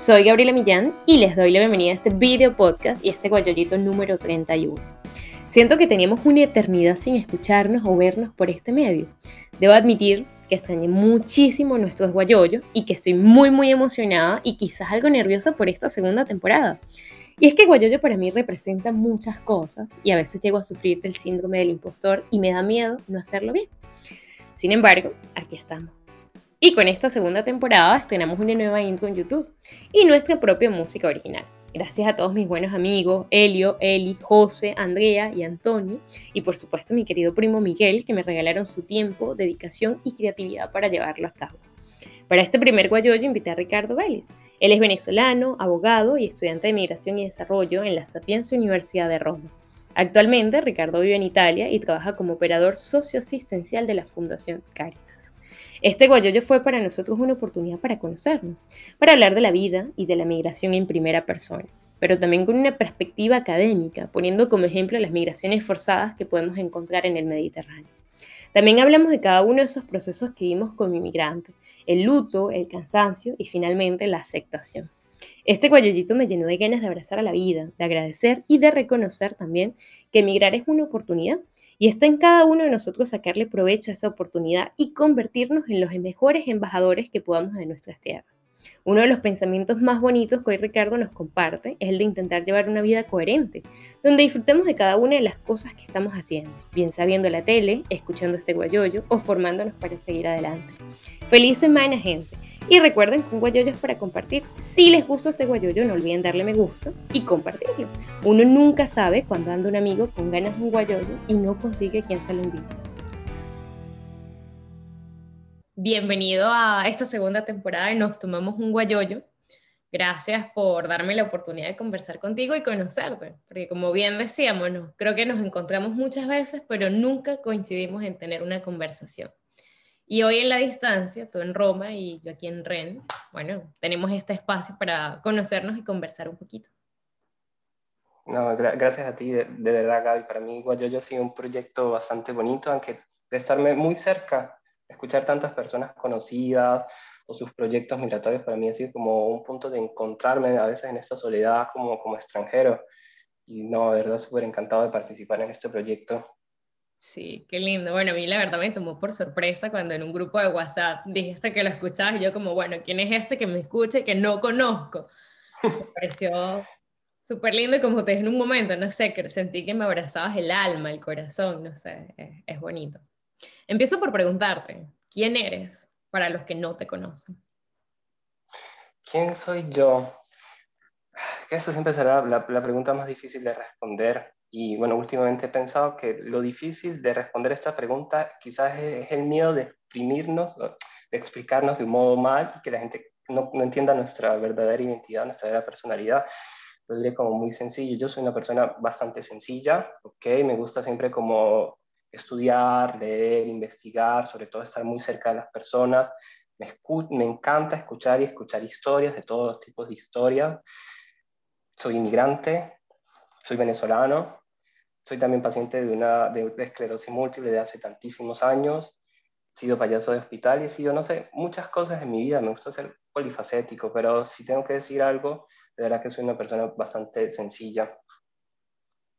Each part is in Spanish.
Soy Gabriela Millán y les doy la bienvenida a este video podcast y este guayollito número 31. Siento que teníamos una eternidad sin escucharnos o vernos por este medio. Debo admitir que extrañé muchísimo nuestros guayoyos y que estoy muy muy emocionada y quizás algo nerviosa por esta segunda temporada. Y es que Guayoyo para mí representa muchas cosas y a veces llego a sufrir del síndrome del impostor y me da miedo no hacerlo bien. Sin embargo, aquí estamos. Y con esta segunda temporada estrenamos una nueva intro en YouTube y nuestra propia música original. Gracias a todos mis buenos amigos, Elio, Eli, José, Andrea y Antonio, y por supuesto mi querido primo Miguel, que me regalaron su tiempo, dedicación y creatividad para llevarlo a cabo. Para este primer guayoyo invité a Ricardo Vélez. Él es venezolano, abogado y estudiante de Migración y Desarrollo en la Sapienza Universidad de Roma. Actualmente, Ricardo vive en Italia y trabaja como operador socioasistencial de la Fundación Caritas. Este guayoyo fue para nosotros una oportunidad para conocernos, para hablar de la vida y de la migración en primera persona, pero también con una perspectiva académica, poniendo como ejemplo las migraciones forzadas que podemos encontrar en el Mediterráneo. También hablamos de cada uno de esos procesos que vimos como inmigrante, el luto, el cansancio y finalmente la aceptación. Este guayollito me llenó de ganas de abrazar a la vida, de agradecer y de reconocer también que emigrar es una oportunidad y está en cada uno de nosotros sacarle provecho a esa oportunidad y convertirnos en los mejores embajadores que podamos de nuestras tierras. Uno de los pensamientos más bonitos que hoy Ricardo nos comparte es el de intentar llevar una vida coherente, donde disfrutemos de cada una de las cosas que estamos haciendo, bien sabiendo la tele, escuchando este guayoyo o formándonos para seguir adelante. Feliz semana, gente. Y recuerden que un guayoyo es para compartir. Si les gusta este guayoyo, no olviden darle me gusta y compartirlo. Uno nunca sabe cuando anda un amigo con ganas de un guayoyo y no consigue quien se lo invite. Bienvenido a esta segunda temporada de Nos Tomamos un Guayoyo. Gracias por darme la oportunidad de conversar contigo y conocerte, porque como bien decíamos, creo que nos encontramos muchas veces, pero nunca coincidimos en tener una conversación. Y hoy en la distancia, tú en Roma y yo aquí en Rennes, bueno, tenemos este espacio para conocernos y conversar un poquito. No, gracias a ti, de, verdad, Gaby. Para mí, Guayoyo ha sido un proyecto bastante bonito, aunque de estarme muy cerca, escuchar tantas personas conocidas o sus proyectos migratorios, para mí ha sido como un punto de encontrarme a veces en esta soledad como, como extranjero. Y no, de verdad, súper encantado de participar en este proyecto. Sí, qué lindo. Bueno, a mí la verdad me tomó por sorpresa cuando en un grupo de WhatsApp dijiste que lo escuchabas y yo como, bueno, ¿quién es este que me escuche que no conozco? Me pareció súper lindo y como te dije en un momento, no sé, que sentí que me abrazabas el alma, el corazón, no sé, es, es bonito. Empiezo por preguntarte, ¿quién eres para los que no te conocen? ¿Quién soy yo? Eso siempre será la, la pregunta más difícil de responder y bueno, últimamente he pensado que lo difícil de responder esta pregunta quizás es, el miedo de exprimirnos, de explicarnos de un modo mal y que la gente no, no, entienda nuestra verdadera identidad, nuestra verdadera personalidad. Lo diré como muy sencillo. Yo soy una persona bastante sencilla, ¿ok? Me gusta siempre como estudiar, leer, investigar, sobre todo estar muy cerca de las personas. Me, me encanta escuchar y escuchar historias, de todos los tipos de historias. Soy inmigrante, soy venezolano, soy también paciente de, una, de, esclerosis múltiple de hace tantísimos años. He sido payaso de hospital y he sido, no sé, muchas cosas en mi vida. Me gusta ser polifacético, pero si tengo que decir algo, de verdad que soy una persona bastante sencilla.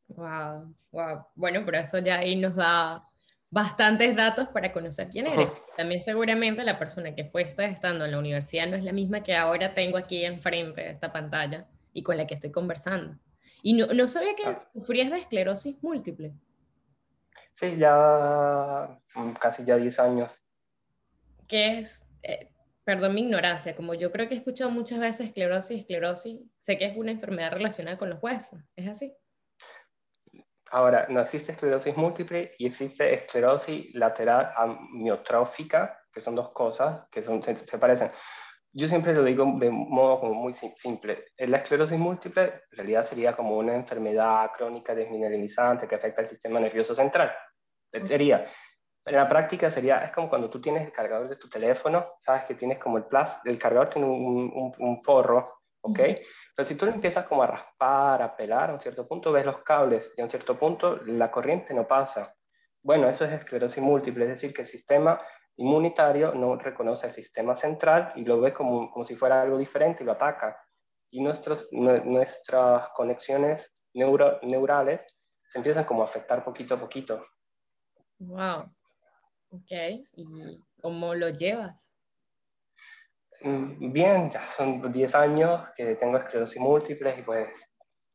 Wow, wow. Bueno, pero eso ya ahí nos da bastantes datos para conocer quién eres. También seguramente la persona que fue estando en la universidad no es la misma que ahora tengo aquí enfrente de esta pantalla y con la que estoy conversando. Y no, no sabía que ah. sufrías de esclerosis múltiple. Sí, ya mm, casi ya 10 años. ¿Qué es? Eh, perdón mi ignorancia, como yo creo que he escuchado muchas veces esclerosis, esclerosis, sé que es una enfermedad relacionada con los huesos, ¿es así? Ahora, no existe esclerosis múltiple y existe esclerosis lateral amiotrófica, que son dos cosas que son, se parecen. Yo siempre lo digo de modo como muy simple. La esclerosis múltiple en realidad sería como una enfermedad crónica desmineralizante que afecta al sistema nervioso central. Sería, en la práctica sería, es como cuando tú tienes el cargador de tu teléfono, sabes que tienes como el plástico, el cargador tiene un, un, forro, ¿ok? Pero si tú lo empiezas como a raspar, a pelar, a un cierto punto ves los cables y a un cierto punto la corriente no pasa. Bueno, eso es esclerosis múltiple, es decir, que el sistema inmunitario no reconoce el sistema central y lo ve como, como si fuera algo diferente y lo ataca. y nuestros, nuestras conexiones neuro, neurales se empiezan como a afectar poquito a poquito. Wow. Ok. ¿Y cómo lo llevas? Mm, bien, ya son 10 años que tengo esclerosis múltiple y pues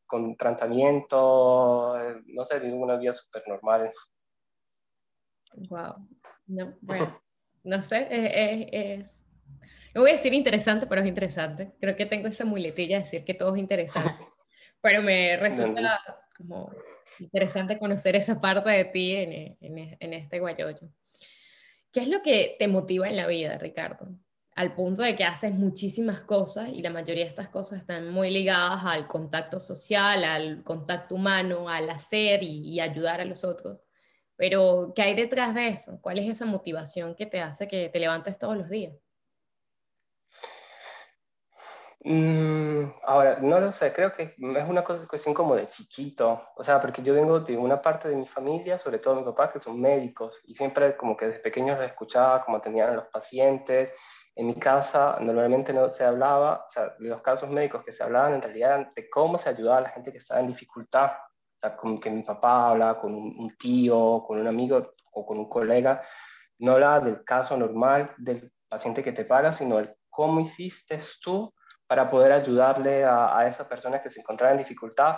con tratamiento, eh, no sé, vivo una vida súper normal. Wow. No, bueno, no sé, es, no voy a decir interesante, pero es interesante. Creo que tengo esa muletilla de decir que todo es interesante. Pero me resulta como interesante conocer esa parte de ti en, en, en este guayoyo. ¿Qué es lo que te motiva en la vida, Ricardo? al punto de que haces muchísimas cosas y la mayoría de estas cosas están muy ligadas al contacto social, al contacto humano, al hacer y, ayudar a los otros. Pero, ¿qué hay detrás de eso? ¿Cuál es esa motivación que te hace que te levantes todos los días? Mm, ahora, no lo sé, creo que es una cuestión como de chiquito, o sea, porque yo vengo de una parte de mi familia, sobre todo mi papá, que son médicos, y siempre como que desde pequeños les escuchaba cómo tenían los pacientes, en mi casa normalmente no se hablaba, o sea, de los casos médicos que se hablaban en realidad de cómo se ayudaba a la gente que estaba en dificultad. O sea, como que mi papá hablaba con un, tío, con un amigo o con un colega, no hablaba del caso normal del paciente que te paga, sino el cómo hiciste tú para poder ayudarle a, a esa persona que se encontraba en dificultad.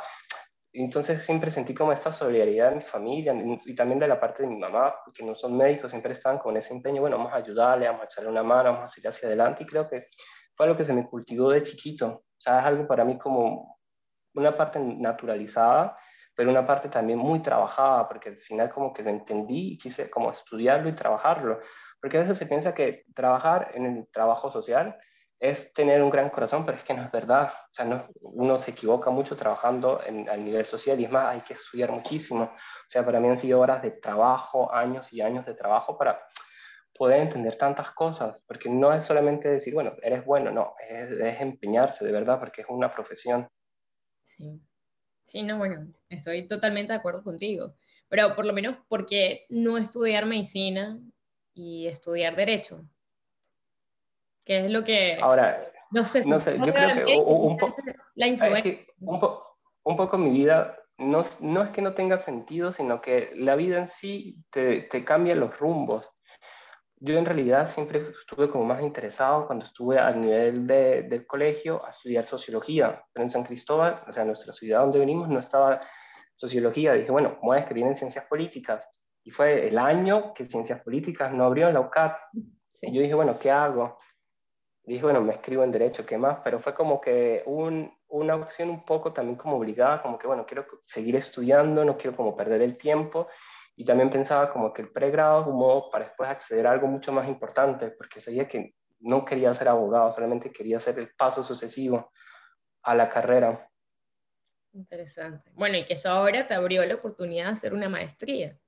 Entonces siempre sentí como esta solidaridad de mi familia y también de la parte de mi mamá, que no son médicos, siempre estaban con ese empeño, bueno, vamos a ayudarle, vamos a echarle una mano, vamos a seguir hacia adelante y creo que fue algo que se me cultivó de chiquito, o sea, es algo para mí como una parte naturalizada, pero una parte también muy trabajada, porque al final como que lo entendí y quise como estudiarlo y trabajarlo, porque a veces se piensa que trabajar en el trabajo social es tener un gran corazón, pero es que no es verdad. O sea, no, uno se equivoca mucho trabajando en, a nivel social y es más, hay que estudiar muchísimo. O sea, para mí han sido horas de trabajo, años y años de trabajo para poder entender tantas cosas, porque no es solamente decir, bueno, eres bueno, no, es, es empeñarse de verdad, porque es una profesión. Sí. Sí, no, bueno, estoy totalmente de acuerdo contigo, pero por lo menos, porque no estudiar medicina y estudiar derecho? que es lo que... Ahora, no sé, no sé yo creo que un, poco... La influencia. un, un, poco mi vida no, no, es que no tenga sentido, sino que la vida en sí te, te cambia los rumbos. Yo en realidad siempre estuve como más interesado cuando estuve al nivel de, del colegio a estudiar sociología. Pero en San Cristóbal, o sea, nuestra ciudad donde venimos, no estaba sociología. Dije, bueno, voy a escribir en ciencias políticas. Y fue el año que ciencias políticas no abrió en la UCAT. Y yo dije, bueno, ¿qué hago? dije, bueno, me escribo en derecho, ¿qué más? Pero fue como que un, una opción un poco también como obligada, como que, bueno, quiero seguir estudiando, no quiero como perder el tiempo. Y también pensaba como que el pregrado como para después acceder a algo mucho más importante, porque sabía que no quería ser abogado, solamente quería hacer el paso sucesivo a la carrera. Interesante. Bueno, y que eso ahora te abrió la oportunidad de hacer una maestría.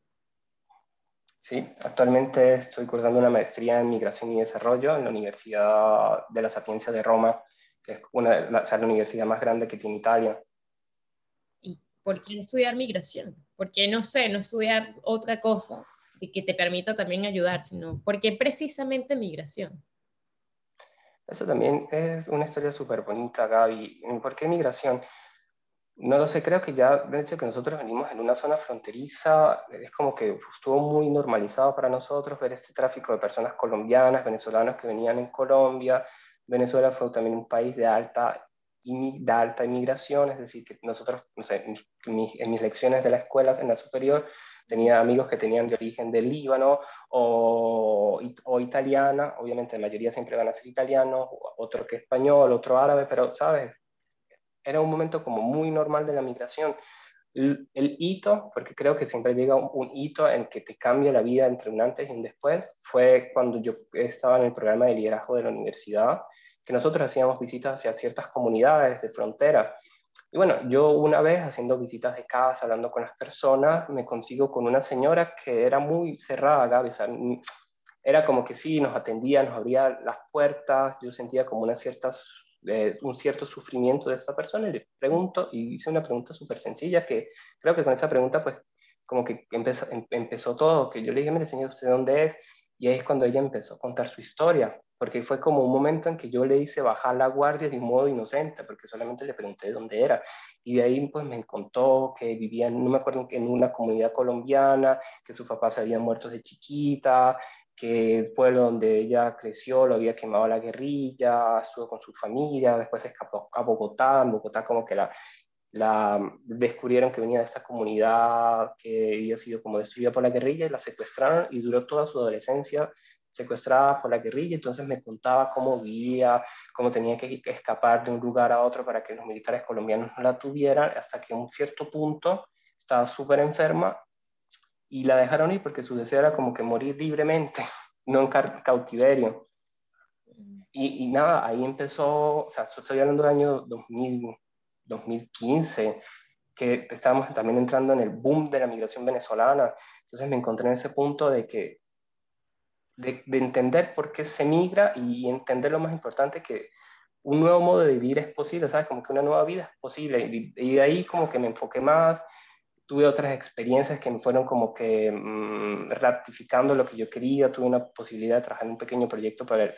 Sí, actualmente estoy cursando una maestría en migración y desarrollo en la Universidad de la Sapiencia de Roma, que es una, la, la universidad más grande que tiene Italia. ¿Y por qué estudiar migración? ¿Por qué, no sé, no estudiar otra cosa que te permita también ayudar, sino por qué precisamente migración? Eso también es una historia súper bonita, Gaby. ¿Por qué migración? No lo sé, creo que ya de hecho que nosotros venimos en una zona fronteriza, es como que estuvo muy normalizado para nosotros ver este tráfico de personas colombianas, venezolanas que venían en Colombia. Venezuela fue también un país de alta, de alta inmigración, es decir, que nosotros, no sé, en mis, lecciones de la escuela, en la superior, tenía amigos que tenían de origen del Líbano o, o italiana, obviamente la mayoría siempre van a ser italianos, otro que español, otro árabe, pero, ¿sabes? era un momento como muy normal de la migración. El, hito, porque creo que siempre llega un, hito en que te cambia la vida entre un antes y un después, fue cuando yo estaba en el programa de liderazgo de la universidad, que nosotros hacíamos visitas hacia ciertas comunidades de frontera. Y bueno, yo una vez haciendo visitas de casa, hablando con las personas, me consigo con una señora que era muy cerrada, Gaby, era como que sí, nos atendía, nos abría las puertas, yo sentía como una cierta un cierto sufrimiento de esta persona y le pregunto, y hice una pregunta súper sencilla que creo que con esa pregunta pues como que empezó, em, empezó todo, que yo le dije, mire señor, ¿usted dónde es? Y ahí es cuando ella empezó a contar su historia. Porque fue como un momento en que yo le hice bajar la guardia de un modo inocente, porque solamente le pregunté dónde era. Y de ahí pues me contó que vivía, no me acuerdo, en una comunidad colombiana, que sus papás habían muerto de chiquita, que el pueblo donde ella creció lo había quemado la guerrilla, estuvo con su familia, después escapó a Bogotá, en Bogotá como que la, la descubrieron que venía de esta comunidad que había sido como destruida por la guerrilla y la secuestraron y duró toda su adolescencia secuestrada por la guerrilla, entonces me contaba cómo vivía, cómo tenía que escapar de un lugar a otro para que los militares colombianos no la tuvieran, hasta que en un cierto punto estaba súper enferma y la dejaron ir porque su deseo era como que morir libremente, no en cautiverio. Y, y, nada, ahí empezó, o sea, estoy hablando del año 2000, 2015, que estábamos también entrando en el boom de la migración venezolana. Entonces me encontré en ese punto de que, de, de entender por qué se migra y entender lo más importante que un nuevo modo de vivir es posible, ¿sabes? Como que una nueva vida es posible. Y, de ahí como que me enfoqué más tuve otras experiencias que me fueron como que mm, ratificando lo que yo quería, tuve una posibilidad de trabajar en un pequeño proyecto para el,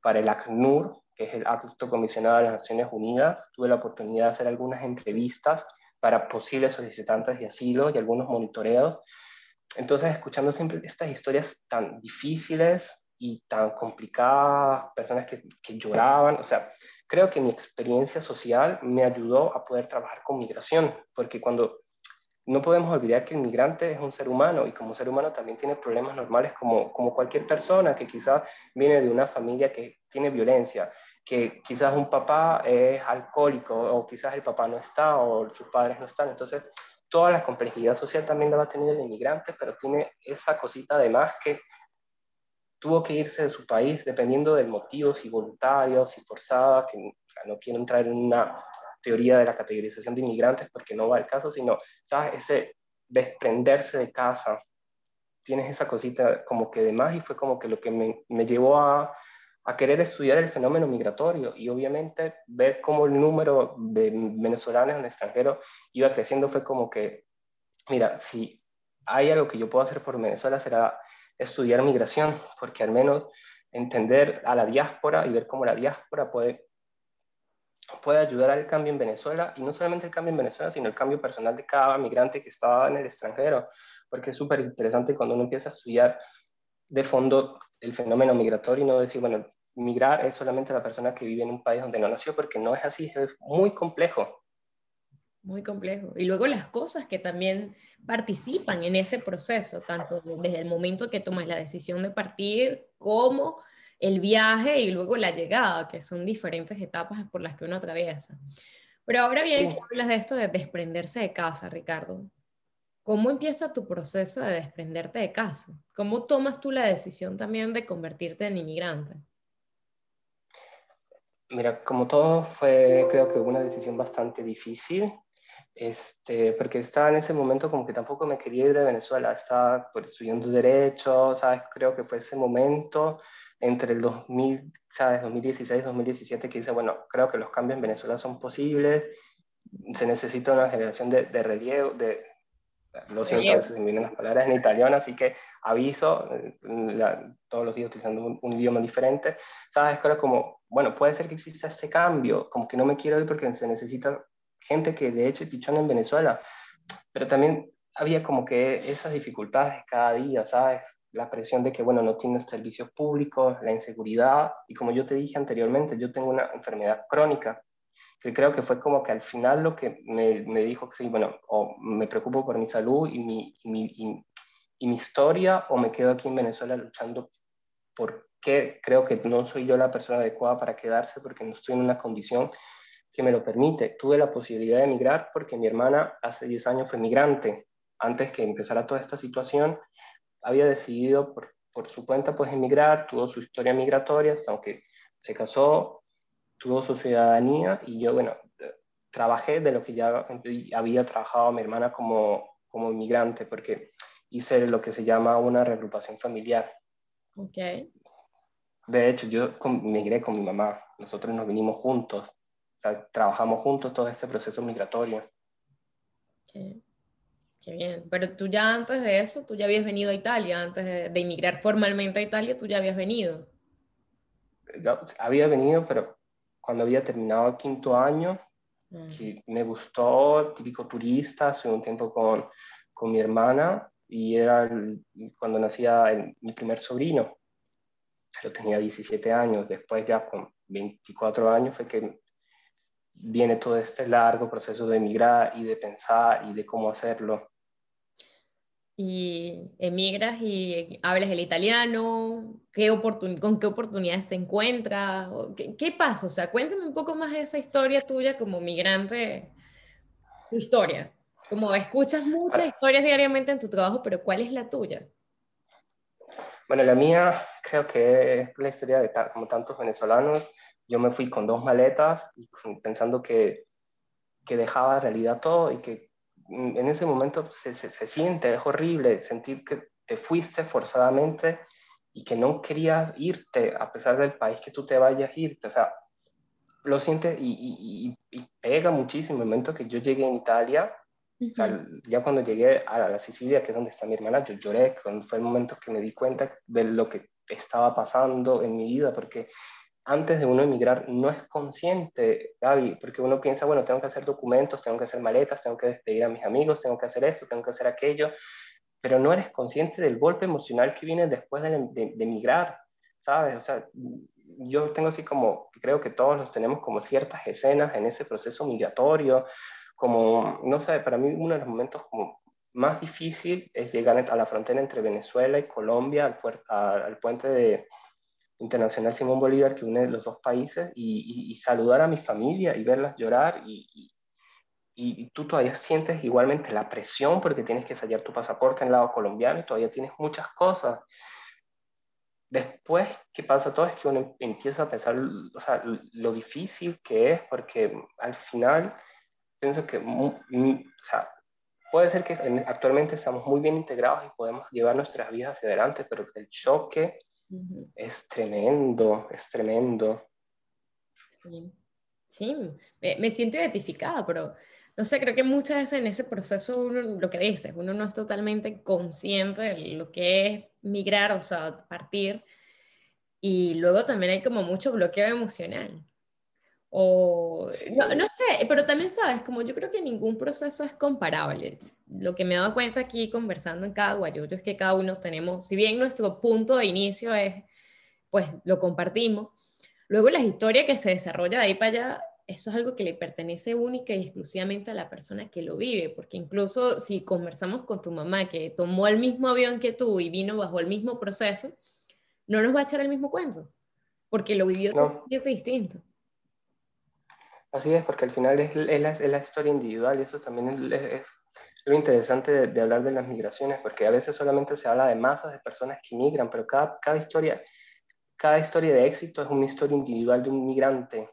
para el ACNUR, que es el Acto Comisionado de las Naciones Unidas, tuve la oportunidad de hacer algunas entrevistas para posibles solicitantes de asilo y algunos monitoreos. Entonces, escuchando siempre estas historias tan difíciles y tan complicadas, personas que, que lloraban, o sea, creo que mi experiencia social me ayudó a poder trabajar con migración, porque cuando no podemos olvidar que el migrante es un ser humano y como ser humano también tiene problemas normales como, como cualquier persona que quizás viene de una familia que tiene violencia, que quizás un papá es alcohólico o quizás el papá no está o sus padres no están. Entonces, toda la complejidad social también la va a tener el inmigrante, pero tiene esa cosita además que tuvo que irse de su país dependiendo del motivo, si voluntario, si forzada, que no quiero entrar en una teoría de la categorización de inmigrantes porque no va al caso, sino, ¿sabes? Ese desprenderse de casa, tienes esa cosita como que de más y fue como que lo que me, me llevó a, a querer estudiar el fenómeno migratorio y obviamente ver cómo el número de venezolanos en el extranjero iba creciendo fue como que, mira, si hay algo que yo puedo hacer por Venezuela será estudiar migración, porque al menos entender a la diáspora y ver cómo la diáspora puede puede ayudar al cambio en Venezuela, y no solamente el cambio en Venezuela, sino el cambio personal de cada migrante que estaba en el extranjero, porque es súper interesante cuando uno empieza a estudiar de fondo el fenómeno migratorio y no decir, bueno, migrar es solamente la persona que vive en un país donde no nació, porque no es así, es muy complejo. Muy complejo. Y luego las cosas que también participan en ese proceso, tanto desde el momento que tomas la decisión de partir como el viaje y luego la llegada, que son diferentes etapas por las que uno atraviesa. Pero ahora bien, hablas de esto de desprenderse de casa, Ricardo. ¿Cómo empieza tu proceso de desprenderte de casa? ¿Cómo tomas tú la decisión también de convertirte en inmigrante? Mira, como todo fue creo que una decisión bastante difícil, este, porque estaba en ese momento como que tampoco me quería ir de Venezuela, estaba por estudiando derecho, ¿sabes? Creo que fue ese momento entre el 2000, ¿sabes? 2016 2017 que dice, bueno, creo que los cambios en Venezuela son posibles, se necesita una generación de, de de, lo siento, a veces me vienen las palabras en italiano, así que aviso, eh, todos los días utilizando un, idioma diferente, ¿sabes? Creo como, bueno, puede ser que exista este cambio, como que no me quiero ir porque se necesita gente que de hecho pichón en Venezuela, pero también había como que esas dificultades cada día, ¿sabes? la presión de que, bueno, no tienes servicios públicos, la inseguridad, y como yo te dije anteriormente, yo tengo una enfermedad crónica, que creo que fue como que al final lo que me, me dijo que sí, bueno, o me preocupo por mi salud y mi, y mi, y, mi historia, o me quedo aquí en Venezuela luchando porque creo que no soy yo la persona adecuada para quedarse, porque no estoy en una condición que me lo permite. Tuve la posibilidad de emigrar porque mi hermana hace 10 años fue migrante. Antes que empezara toda esta situación, había decidido por, por su cuenta pues emigrar, tuvo su historia migratoria, aunque se casó, tuvo su ciudadanía y yo, bueno, trabajé de lo que ya había trabajado mi hermana como, como inmigrante, porque hice lo que se llama una reagrupación familiar. Ok. De hecho, yo migré con mi mamá, nosotros nos vinimos juntos, trabajamos juntos todo este proceso migratorio. Okay. Qué bien, pero tú ya antes de eso, tú ya habías venido a Italia, antes de, de, inmigrar formalmente a Italia, tú ya habías venido. había venido, pero cuando había terminado el quinto año, que me gustó, típico turista, estuve un tiempo con, con mi hermana y era cuando nacía mi primer sobrino. Pero tenía 17 años, después ya con 24 años fue que viene todo este largo proceso de emigrar y de pensar y de cómo hacerlo. Y emigras y hablas el italiano, ¿Qué ¿con qué oportunidades te encuentras? ¿Qué, ¿Qué, pasa? O sea, cuéntame un poco más de esa historia tuya como migrante, tu historia. Como escuchas muchas historias diariamente en tu trabajo, pero ¿cuál es la tuya? Bueno, la mía creo que es la historia de como tantos venezolanos. Yo me fui con dos maletas y pensando que, que dejaba realidad todo y que en ese momento se, se, se, siente, es horrible sentir que te fuiste forzadamente y que no querías irte a pesar del país que tú te vayas a irte. O sea, lo sientes y, y, y pega muchísimo el momento que yo llegué en Italia. o sea, ya cuando llegué a la Sicilia, que es donde está mi hermana, yo lloré, fue el momento que me di cuenta de lo que estaba pasando en mi vida, porque antes de uno emigrar no es consciente, Gaby, porque uno piensa, bueno, tengo que hacer documentos, tengo que hacer maletas, tengo que despedir a mis amigos, tengo que hacer esto, tengo que hacer aquello, pero no eres consciente del golpe emocional que viene después de, de, emigrar, ¿sabes? O sea, yo tengo así como, creo que todos los tenemos como ciertas escenas en ese proceso migratorio, como, no sé, para mí uno de los momentos como más difícil es llegar a la frontera entre Venezuela y Colombia, al, al puente de, internacional Simón Bolívar que une los dos países y, saludar a mi familia y verlas llorar y, y, tú todavía sientes igualmente la presión porque tienes que sellar tu pasaporte en el lado colombiano y todavía tienes muchas cosas. Después, ¿qué pasa todo? Es que uno empieza a pensar o sea, lo difícil que es porque al final pienso que o sea, puede ser que actualmente estamos muy bien integrados y podemos llevar nuestras vidas hacia adelante, pero el choque es tremendo, es tremendo. Sí, sí me, siento identificada, pero no sé, creo que muchas veces en ese proceso uno, lo que dices, uno no es totalmente consciente de lo que es migrar, o sea, partir. Y luego también hay como mucho bloqueo emocional. O, no, no, sé, pero también sabes, como yo creo que ningún proceso es comparable. Lo que me he dado cuenta aquí conversando en cada guayoyo es que cada uno tenemos, si bien nuestro punto de inicio es, pues lo compartimos, luego la historia que se desarrolla de ahí para allá, eso es algo que le pertenece única y exclusivamente a la persona que lo vive, porque incluso si conversamos con tu mamá que tomó el mismo avión que tú y vino bajo el mismo proceso, no nos va a echar el mismo cuento, porque lo vivió totalmente distinto. Así es, porque al final es, la, historia individual y eso también es, lo interesante de, hablar de las migraciones, porque a veces solamente se habla de masas de personas que migran, pero cada, cada, historia, cada historia de éxito es una historia individual de un migrante.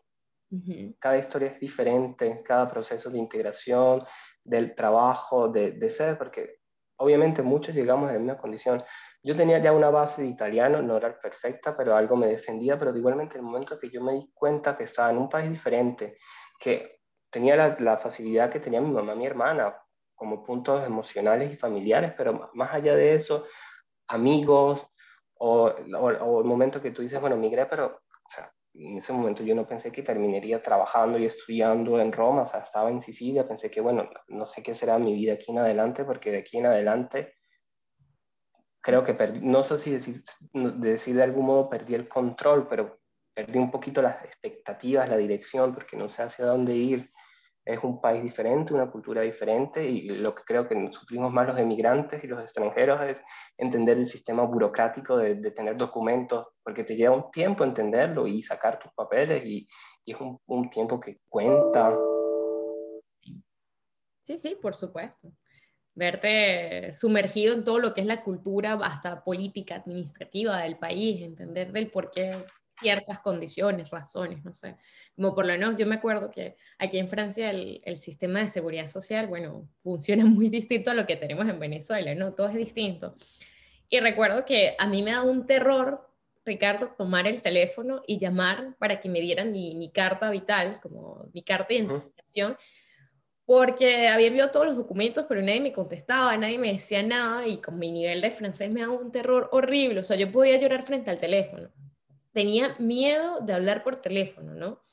Cada historia es diferente, cada proceso de integración, del trabajo, de, de ser, porque obviamente muchos llegamos en la misma condición. Yo tenía ya una base de italiano, no era perfecta, pero algo me defendía, pero igualmente el momento que yo me di cuenta que estaba en un país diferente, que tenía la, facilidad que tenía mi mamá, mi hermana, como puntos emocionales y familiares, pero más allá de eso, amigos, o, o, el momento que tú dices, bueno, migré, pero en ese momento yo no pensé que terminaría trabajando y estudiando en Roma, o sea, estaba en Sicilia, pensé que, bueno, no sé qué será mi vida aquí en adelante, porque de aquí en adelante creo que no sé si decir, decir de algún modo perdí el control, pero perdí un poquito las expectativas, la dirección, porque no sé hacia dónde ir. Es un país diferente, una cultura diferente, y lo que creo que sufrimos más los emigrantes y los extranjeros es entender el sistema burocrático de, tener documentos, porque te lleva un tiempo entenderlo y sacar tus papeles, y, y es un, un tiempo que cuenta. Sí, sí, por supuesto verte sumergido en todo lo que es la cultura, hasta política, administrativa del país, entender del por qué ciertas condiciones, razones, no sé. Como por lo menos yo me acuerdo que aquí en Francia el, el, sistema de seguridad social, bueno, funciona muy distinto a lo que tenemos en Venezuela, ¿no? Todo es distinto. Y recuerdo que a mí me da un terror, Ricardo, tomar el teléfono y llamar para que me dieran mi, mi carta vital, como mi carta de identificación porque había enviado todos los documentos, pero nadie me contestaba, nadie me decía nada y con mi nivel de francés me daba un terror horrible, o sea, yo podía llorar frente al teléfono. tenía miedo de hablar por teléfono, ¿no?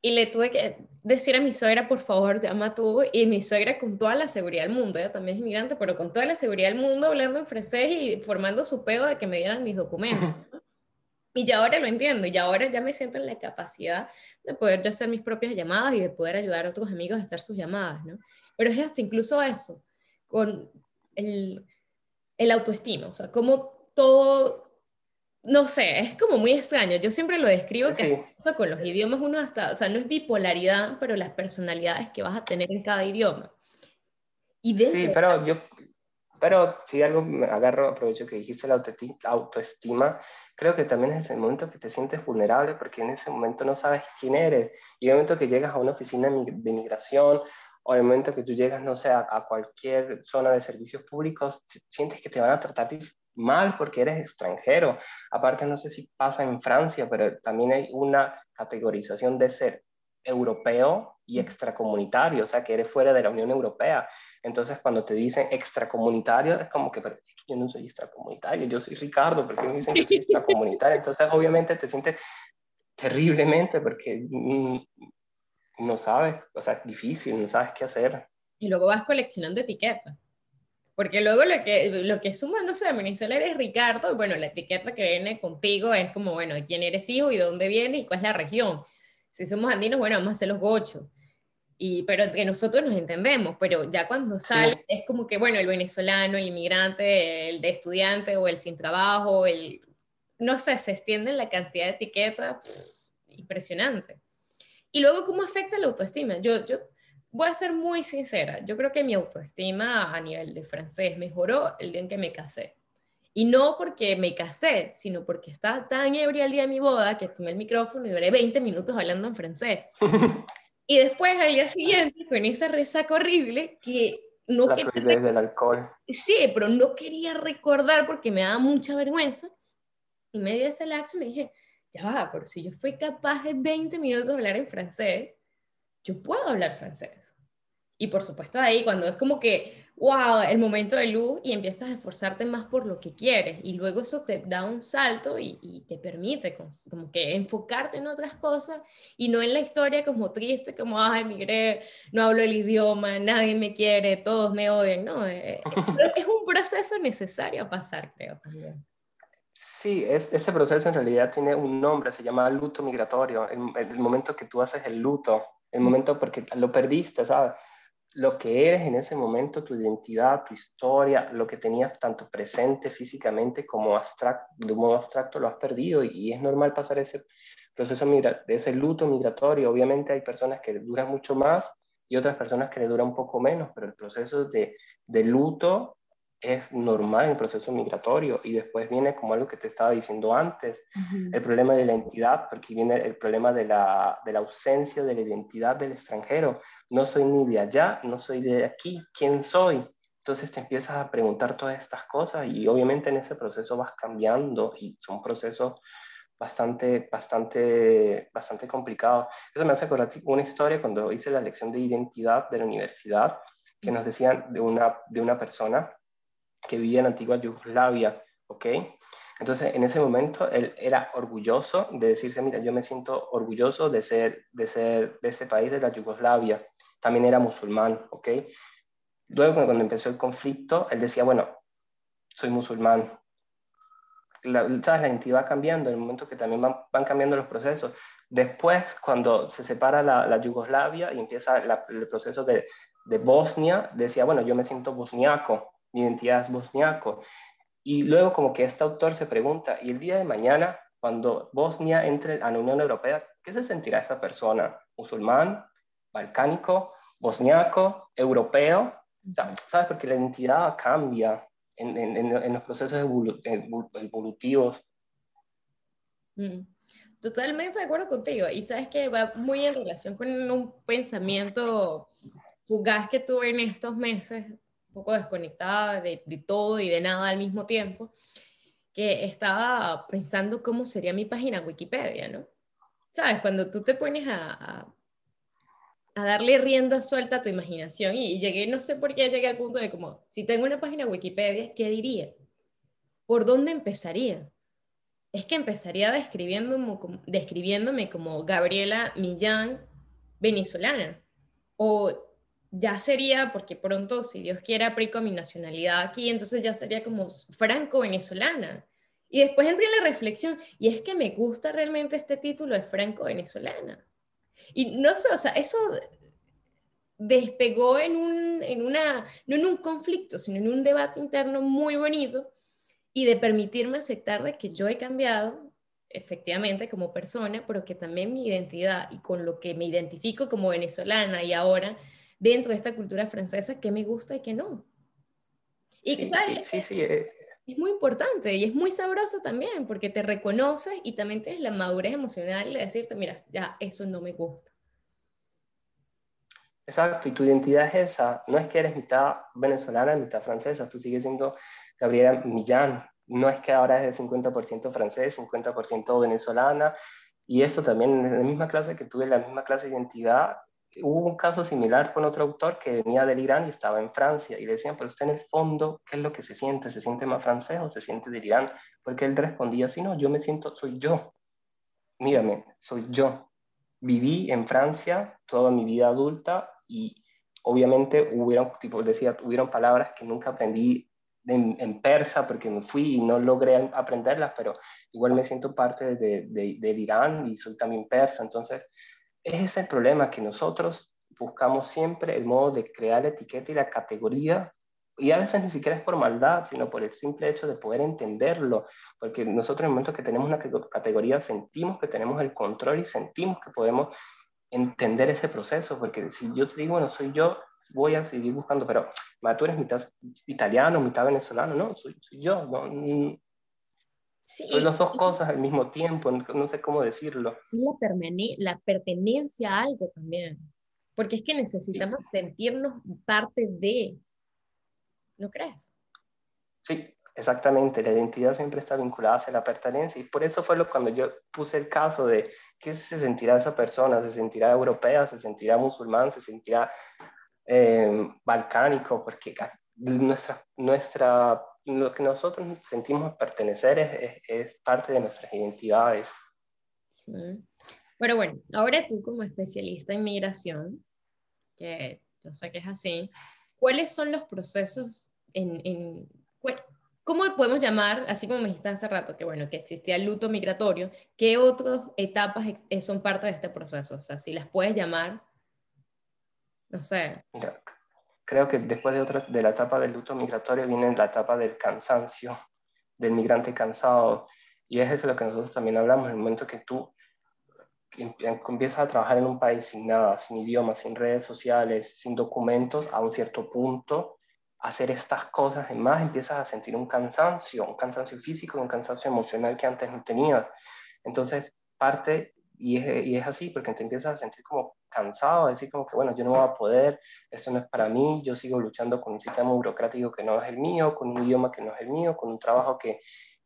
Y le tuve que decir a mi suegra, por favor, llama tú. Y mi suegra con toda la seguridad del mundo, ella también es inmigrante, pero con toda la seguridad del mundo hablando en francés y formando su peo de que me dieran mis documentos. Y ya ahora lo entiendo, y ahora ya me siento en la capacidad de poder hacer mis propias llamadas y de poder ayudar a otros amigos a hacer sus llamadas, ¿no? Pero es hasta incluso eso, con el, el autoestima, o sea, como todo no sé, es como muy extraño. Yo siempre lo describo que con los idiomas uno hasta, o sea, no es bipolaridad, pero las personalidades que vas a tener en cada idioma. Y sí, pero yo, pero si algo me agarro, aprovecho que dijiste la autoestima, creo que también es el momento que te sientes vulnerable porque en ese momento no sabes quién eres. Y el momento que llegas a una oficina de migración o el momento que tú llegas, no sé, a, a cualquier zona de servicios públicos, sientes que te van a tratar mal porque eres extranjero. Aparte, no sé si pasa en Francia, pero también hay una categorización de ser europeo y extracomunitario, o sea, que eres fuera de la Unión Europea. Entonces, cuando te dicen extracomunitario, es como que, pero es que yo no soy extracomunitario, yo soy Ricardo, ¿por qué me dicen que soy extracomunitario? Entonces, obviamente te sientes terriblemente porque mm, no sabes, o sea, es difícil, no sabes qué hacer. Y luego vas coleccionando etiquetas. Porque luego lo que, lo que suma, no sé, Venezuela eres Ricardo, y bueno, la etiqueta que viene contigo es como, bueno, quién eres hijo y de dónde viene y cuál es la región. Si somos andinos, bueno, vamos a ser los gochos. Y, pero entre nosotros nos entendemos, pero ya cuando sale es como que, bueno, el venezolano, el inmigrante, el de estudiante o el sin trabajo, el, no sé, se extiende la cantidad de etiquetas impresionante. Y luego, ¿cómo afecta la autoestima? Yo, yo voy a ser muy sincera, yo creo que mi autoestima a nivel de francés mejoró el día en que me casé. Y no porque me casé, sino porque estaba tan ebria el día de mi boda que tomé el micrófono y duré 20 minutos hablando en francés. y después al día siguiente, con esa resaca horrible, que no La quería... del alcohol. Sí, pero no quería recordar porque me daba mucha vergüenza. Y medio de ese laxo me dije, ya va, pero si yo fui capaz de 20 minutos de hablar en francés, yo puedo hablar francés. Y por supuesto ahí cuando es como que, wow, el momento de luz y empiezas a esforzarte más por lo que quieres y luego eso te da un salto y, te permite como que enfocarte en otras cosas y no en la historia como triste, como, ay, emigré, no hablo el idioma, nadie me quiere, todos me odian, no, eh, eh, es un proceso necesario a pasar, creo también. Sí, es, ese proceso en realidad tiene un nombre, se llama luto migratorio. El, el momento que tú haces el luto el momento porque lo perdiste, ¿sabes? Lo que eres en ese momento, tu identidad, tu historia, lo que tenías tanto presente físicamente como abstracto, de un modo abstracto, lo has perdido y, es normal pasar ese proceso, de ese luto migratorio. Obviamente hay personas que duran mucho más y otras personas que le duran un poco menos, pero el proceso de luto es normal en el proceso migratorio y después viene como algo que te estaba diciendo antes, el problema de la identidad, porque viene el problema de la, de la, ausencia de la identidad del extranjero. No soy ni de allá, no soy de aquí, ¿quién soy? Entonces te empiezas a preguntar todas estas cosas y obviamente en ese proceso vas cambiando y son procesos bastante, bastante, bastante complicados. Eso me hace acordar una historia cuando hice la lección de identidad de la universidad, que nos decían de una, de una persona que vivía en antigua Yugoslavia, ¿ok? Entonces, en ese momento, él era orgulloso de decirse, mira, yo me siento orgulloso de ser, de ser de ese país, de la Yugoslavia. También era musulmán, ¿ok? Luego, cuando empezó el conflicto, él decía, bueno, soy musulmán. La, ¿sabes? la identidad va cambiando, en el momento que también van, cambiando los procesos. Después, cuando se separa la, la Yugoslavia y empieza el proceso de, de Bosnia, decía, bueno, yo me siento bosniaco, mi identidad es bosniaco. Y luego como que este autor se pregunta, ¿y el día de mañana, cuando Bosnia entre a la Unión Europea, qué se sentirá esa persona? ¿Musulmán? ¿Balcánico? ¿Bosniaco? ¿Europeo? ¿Sabes? Porque la identidad cambia en, en, los procesos evolutivos. Mm. Totalmente de acuerdo contigo. Y sabes que va muy en relación con un pensamiento fugaz que tuve en estos meses poco desconectada de, todo y de nada al mismo tiempo, que estaba pensando cómo sería mi página Wikipedia, ¿no? ¿Sabes? Cuando tú te pones a, a, darle rienda suelta a tu imaginación y, llegué, no sé por qué llegué al punto de como, si tengo una página Wikipedia, ¿qué diría? ¿Por dónde empezaría? es que empezaría describiéndome, describiéndome como Gabriela Millán venezolana. O ya sería, porque pronto, si Dios quiere, aplico mi nacionalidad aquí, entonces ya sería como franco-venezolana. Y después entré en la reflexión, y es que me gusta realmente este título de franco-venezolana. Y no sé, o sea, eso despegó en, un, en una, no en un conflicto, sino en un debate interno muy bonito y de permitirme aceptar de que yo he cambiado efectivamente como persona, pero que también mi identidad y con lo que me identifico como venezolana y ahora dentro de esta cultura francesa, qué me gusta y qué no. Y sí, Sí, sí, eh. Es muy importante y es muy sabroso también porque te reconoces y también tienes la madurez emocional de decirte, mira, ya eso no me gusta. Exacto, y tu identidad es esa, no es que eres mitad venezolana, mitad francesa, tú sigues siendo Gabriela Millán, no es que ahora es el 50% francés, 50% venezolana, y eso también en la misma clase que tuve, la misma clase de identidad, hubo un caso similar con otro autor que venía del Irán y estaba en Francia, y le decían, pero usted en el fondo, ¿qué es lo que se siente? ¿Se siente más francés o se siente del Irán? Porque él respondía así, no, yo me siento, soy yo, mírame, soy yo. Viví en Francia toda mi vida adulta y obviamente hubieron, tipo, decía, hubieron palabras que nunca aprendí en, persa porque me fui y no logré aprenderlas, pero igual me siento parte de, de, Irán y soy también persa. Entonces, ese es el problema, que nosotros buscamos siempre el modo de crear la etiqueta y la categoría, y a veces ni siquiera es por maldad, sino por el simple hecho de poder entenderlo, porque nosotros en el que tenemos una categoría sentimos que tenemos el control y sentimos que podemos entender ese proceso, porque si yo te digo, bueno, soy yo, voy a seguir buscando, pero tú eres mitad italiano, mitad venezolano, no, soy, yo, no, sí, soy las dos cosas al mismo tiempo, no sé cómo decirlo. La, la pertenencia a algo también, porque es que necesitamos sentirnos parte de, ¿no crees? Sí, Exactamente, la identidad siempre está vinculada hacia la pertenencia y por eso fue lo cuando yo puse el caso de qué se sentirá esa persona, se sentirá europea, se sentirá musulmán, se sentirá eh, balcánico, porque nuestra, nuestra, lo que nosotros sentimos pertenecer es, es, parte de nuestras identidades. Sí. Pero bueno, ahora tú como especialista en migración, que yo sé que es así, ¿cuáles son los procesos en, en ¿Cómo podemos llamar, así como me dijiste hace rato, que bueno, que existía el luto migratorio, qué otras etapas eh, son parte de este proceso? O sea, si las puedes llamar, no sé. Mira, creo que después de, otra, de la etapa del luto migratorio viene la etapa del cansancio, del migrante cansado. Y es eso lo que nosotros también hablamos, el momento que tú empiezas a trabajar en un país sin nada, sin idioma, sin redes sociales, sin documentos, a un cierto punto hacer estas cosas y más empiezas a sentir un cansancio, un cansancio físico, un cansancio emocional que antes no tenías. Entonces, parte, y es, y es así, porque te empiezas a sentir como cansado, decir como que, bueno, yo no voy a poder, esto no es para mí, yo sigo luchando con un sistema burocrático que no es el mío, con un idioma que no es el mío, con un trabajo que,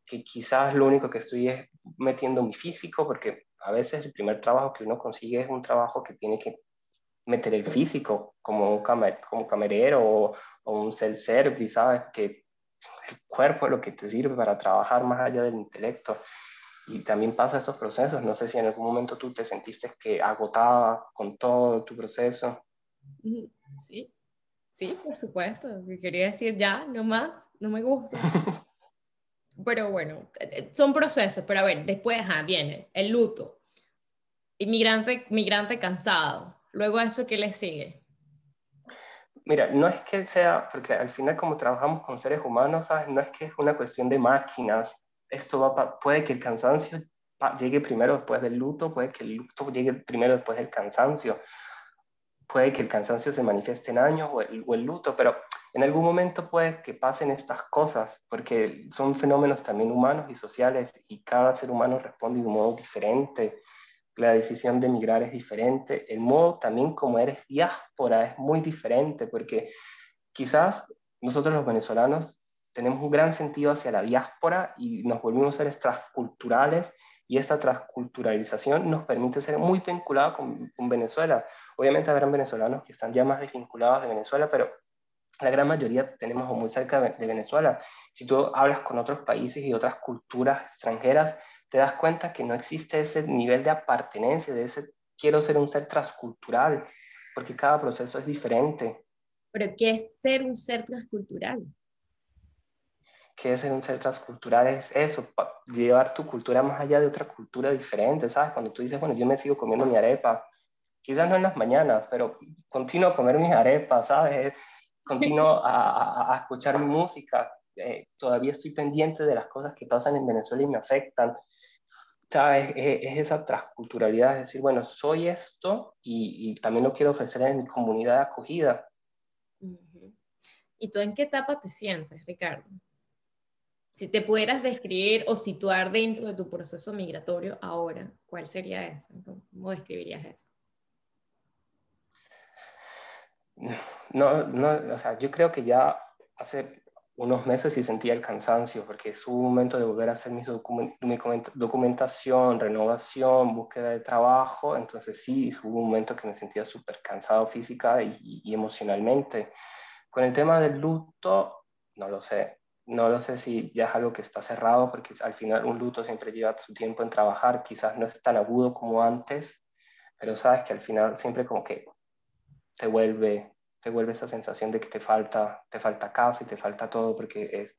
que quizás lo único que estoy es metiendo mi físico, porque a veces el primer trabajo que uno consigue es un trabajo que tiene que meter el físico como un como camerero o, un self-service, ¿sabes? Que el cuerpo es lo que te sirve para trabajar más allá del intelecto. Y también pasa esos procesos. No sé si en algún momento tú te sentiste que agotaba con todo tu proceso. Sí, sí, por supuesto. Quería decir ya, no más, no me gusta. pero bueno, son procesos. Pero a ver, después viene el luto. Inmigrante, migrante cansado Luego a eso, ¿qué le sigue? Mira, no es que sea, porque al final como trabajamos con seres humanos, ¿sabes? no es que es una cuestión de máquinas. Esto va puede que el cansancio llegue primero después del luto, puede que el luto llegue primero después del cansancio, puede que el cansancio se manifieste en años o el, o el luto, pero en algún momento puede que pasen estas cosas, porque son fenómenos también humanos y sociales y cada ser humano responde de un modo diferente la decisión de emigrar es diferente, el modo también como eres diáspora es muy diferente, porque quizás nosotros los venezolanos tenemos un gran sentido hacia la diáspora y nos volvimos seres transculturales y esta transculturalización nos permite ser muy vinculados con, Venezuela. Obviamente habrán venezolanos que están ya más desvinculados de Venezuela, pero la gran mayoría tenemos muy cerca de Venezuela. Si tú hablas con otros países y otras culturas extranjeras, te das cuenta que no existe ese nivel de apartenencia, de ese quiero ser un ser transcultural, porque cada proceso es diferente. ¿Pero qué es ser un ser transcultural? ¿Qué es ser un ser transcultural? Es eso, llevar tu cultura más allá de otra cultura diferente, ¿sabes? Cuando tú dices, bueno, yo me sigo comiendo mi arepa, quizás no en las mañanas, pero continuo a comer mis arepas, ¿sabes? Continuo a, a, escuchar mi música, eh, todavía estoy pendiente de las cosas que pasan en Venezuela y me afectan. ¿Sabes? Es, esa transculturalidad, es decir, bueno, soy esto y, y, también lo quiero ofrecer en mi comunidad de acogida. ¿Y tú en qué etapa te sientes, Ricardo? Si te pudieras describir o situar dentro de tu proceso migratorio ahora, ¿cuál sería eso? ¿Cómo describirías eso? No, no, o sea, yo creo que ya hace unos meses y sentía el cansancio, porque es un momento de volver a hacer mi, documentación, renovación, búsqueda de trabajo, entonces sí, hubo un momento que me sentía súper cansado física y, y, emocionalmente. Con el tema del luto, no lo sé, no lo sé si ya es algo que está cerrado, porque al final un luto siempre lleva su tiempo en trabajar, quizás no es tan agudo como antes, pero sabes que al final siempre como que te vuelve te vuelve esa sensación de que te falta, te falta casa y te falta todo, porque es,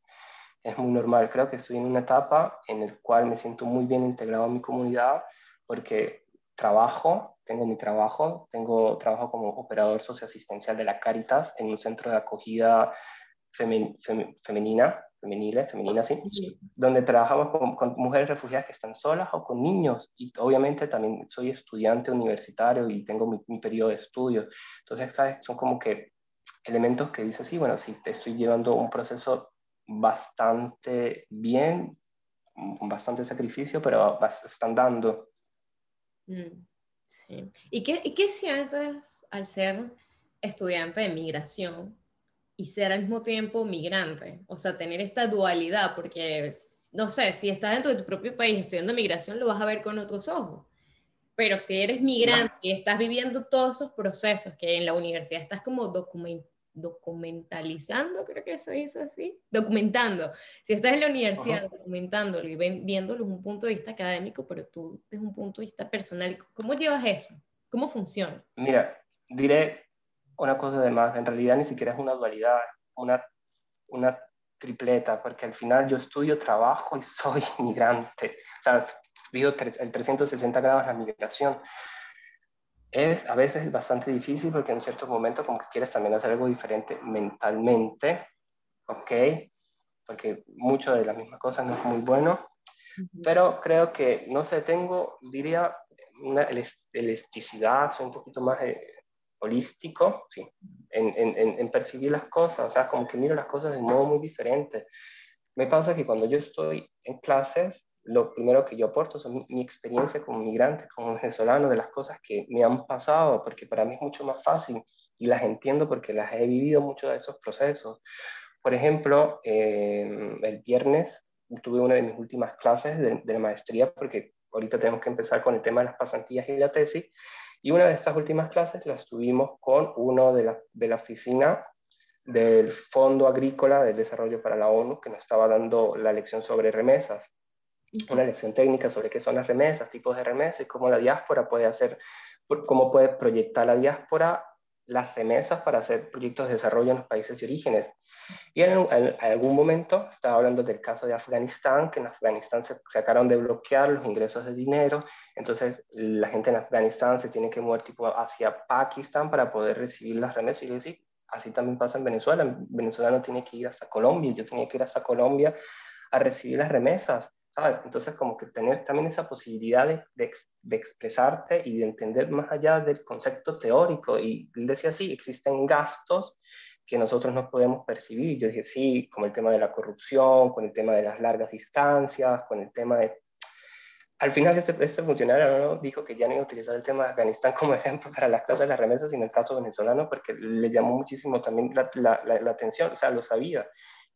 es muy normal. Creo que estoy en una etapa en la cual me siento muy bien integrado a mi comunidad, porque trabajo, tengo mi trabajo, tengo trabajo como operador socioasistencial de la Caritas en un centro de acogida femenina femenina, femenina, sí, donde trabajamos con, mujeres refugiadas que están solas o con niños. Y obviamente también soy estudiante universitario y tengo mi, periodo de estudio. Entonces, ¿sabes? son como que elementos que dices, sí, bueno, sí, te estoy llevando un proceso bastante bien, con bastante sacrificio, pero están dando. Mm, sí. ¿Y qué, ¿Y qué sientes al ser estudiante de migración? Y ser al mismo tiempo migrante, o sea, tener esta dualidad, porque, no sé, si estás dentro de tu propio país estudiando migración, lo vas a ver con otros ojos, pero si eres migrante y estás viviendo todos esos procesos que en la universidad estás como documentalizando, creo que se dice así, documentando, si estás en la universidad documentándolo y viéndolo desde un punto de vista académico, pero tú desde un punto de vista personal, ¿cómo llevas eso? ¿Cómo funciona? Mira, diré una cosa de más, en realidad ni siquiera es una dualidad, una, una tripleta, porque al final yo estudio, trabajo y soy migrante. O sea, vivo el 360 grados la migración. Es a veces bastante difícil porque en ciertos momentos como que quieres también hacer algo diferente mentalmente, ¿ok? Porque mucho de las mismas cosas no es muy bueno, pero creo que, no sé, tengo, diría, una elasticidad, soy un poquito más... Eh, holístico, sí, en, en, percibir las cosas, o sea, como que miro las cosas de un modo muy diferente. Me pasa que cuando yo estoy en clases, lo primero que yo aporto es mi, experiencia como migrante, como venezolano, de las cosas que me han pasado, porque para mí es mucho más fácil y las entiendo porque las he vivido mucho de esos procesos. Por ejemplo, eh, el viernes tuve una de mis últimas clases de, de la maestría, porque ahorita tenemos que empezar con el tema de las pasantías y la tesis, y una de estas últimas clases la estuvimos con uno de la, de la oficina del Fondo Agrícola del Desarrollo para la ONU, que nos estaba dando la lección sobre remesas, una lección técnica sobre qué son las remesas, tipos de remesas y cómo la diáspora puede hacer, cómo puede proyectar la diáspora las remesas para hacer proyectos de desarrollo en los países de orígenes. Y en, algún momento estaba hablando del caso de Afganistán, que en Afganistán se sacaron de bloquear los ingresos de dinero, entonces la gente en Afganistán se tiene que mover tipo hacia Pakistán para poder recibir las remesas. Y yo decía, así también pasa en Venezuela, Venezuela no tiene que ir hasta Colombia, yo tenía que ir hasta Colombia a recibir las remesas. Entonces, como que tener también esa posibilidad de, de, expresarte y de entender más allá del concepto teórico. Y él decía, sí, existen gastos que nosotros no podemos percibir. Yo dije, sí, como el tema de la corrupción, con el tema de las largas distancias, con el tema de... Al final, este funcionario ¿no? dijo que ya no iba a utilizar el tema de Afganistán como ejemplo para las clases de las remesas, sino el caso venezolano, porque le llamó muchísimo también la, la, la, la atención, o sea, lo sabía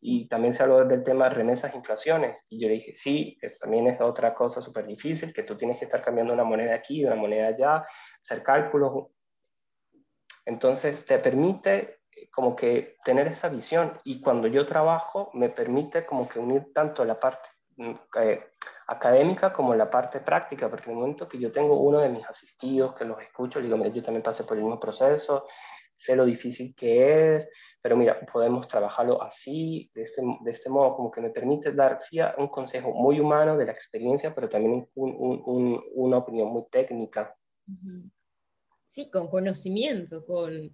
y también se habló del tema remesas, inflaciones. Y yo le dije, sí, es, también es otra cosa súper difícil, que tú tienes que estar cambiando una moneda aquí, una moneda allá, hacer cálculos. Entonces te permite eh, como que tener esa visión y cuando yo trabajo me permite como que unir tanto la parte mm, eh, académica como la parte práctica, porque en el momento que yo tengo uno de mis asistidos que los escucho, digo, mira, yo también pasé por el mismo proceso, sé lo difícil que es, pero mira, podemos trabajarlo así, de este, de este modo, como que me permite dar sí, un consejo muy humano de la experiencia, pero también un, un, una opinión muy técnica. Sí, con conocimiento, con...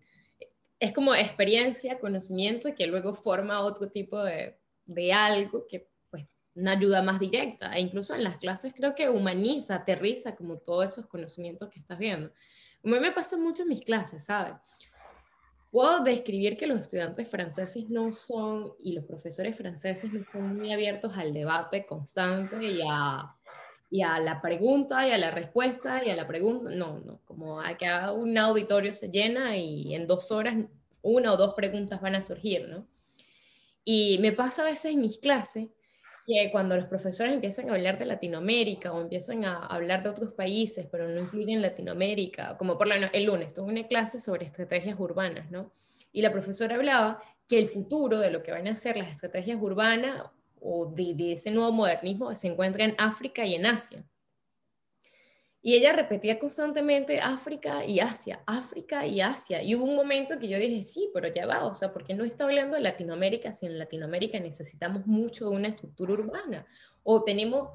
Es como experiencia, conocimiento, que luego forma otro tipo de, de algo que pues una ayuda más directa. E incluso en las clases creo que humaniza, aterriza como todos esos conocimientos que estás viendo. A mí me pasa mucho en mis clases, ¿sabes? Puedo describir que los estudiantes franceses no son, y los profesores franceses no son muy abiertos al debate constante y a, y a la pregunta y a la respuesta y a la pregunta. No, no, como a que un auditorio se llena y en dos horas una o dos preguntas van a surgir, ¿no? Y me pasa a veces en mis clases que cuando los profesores empiezan a hablar de Latinoamérica o empiezan a hablar de otros países, pero no incluyen Latinoamérica, como por la, el lunes tuve una clase sobre estrategias urbanas, ¿no? Y la profesora hablaba que el futuro de lo que van a ser las estrategias urbanas o de, de ese nuevo modernismo se encuentra en África y en Asia. Y ella repetía constantemente África y Asia, África y Asia. Y hubo un momento que yo dije, sí, pero ya va, o sea, porque no está hablando de Latinoamérica si en Latinoamérica necesitamos mucho una estructura urbana? O tenemos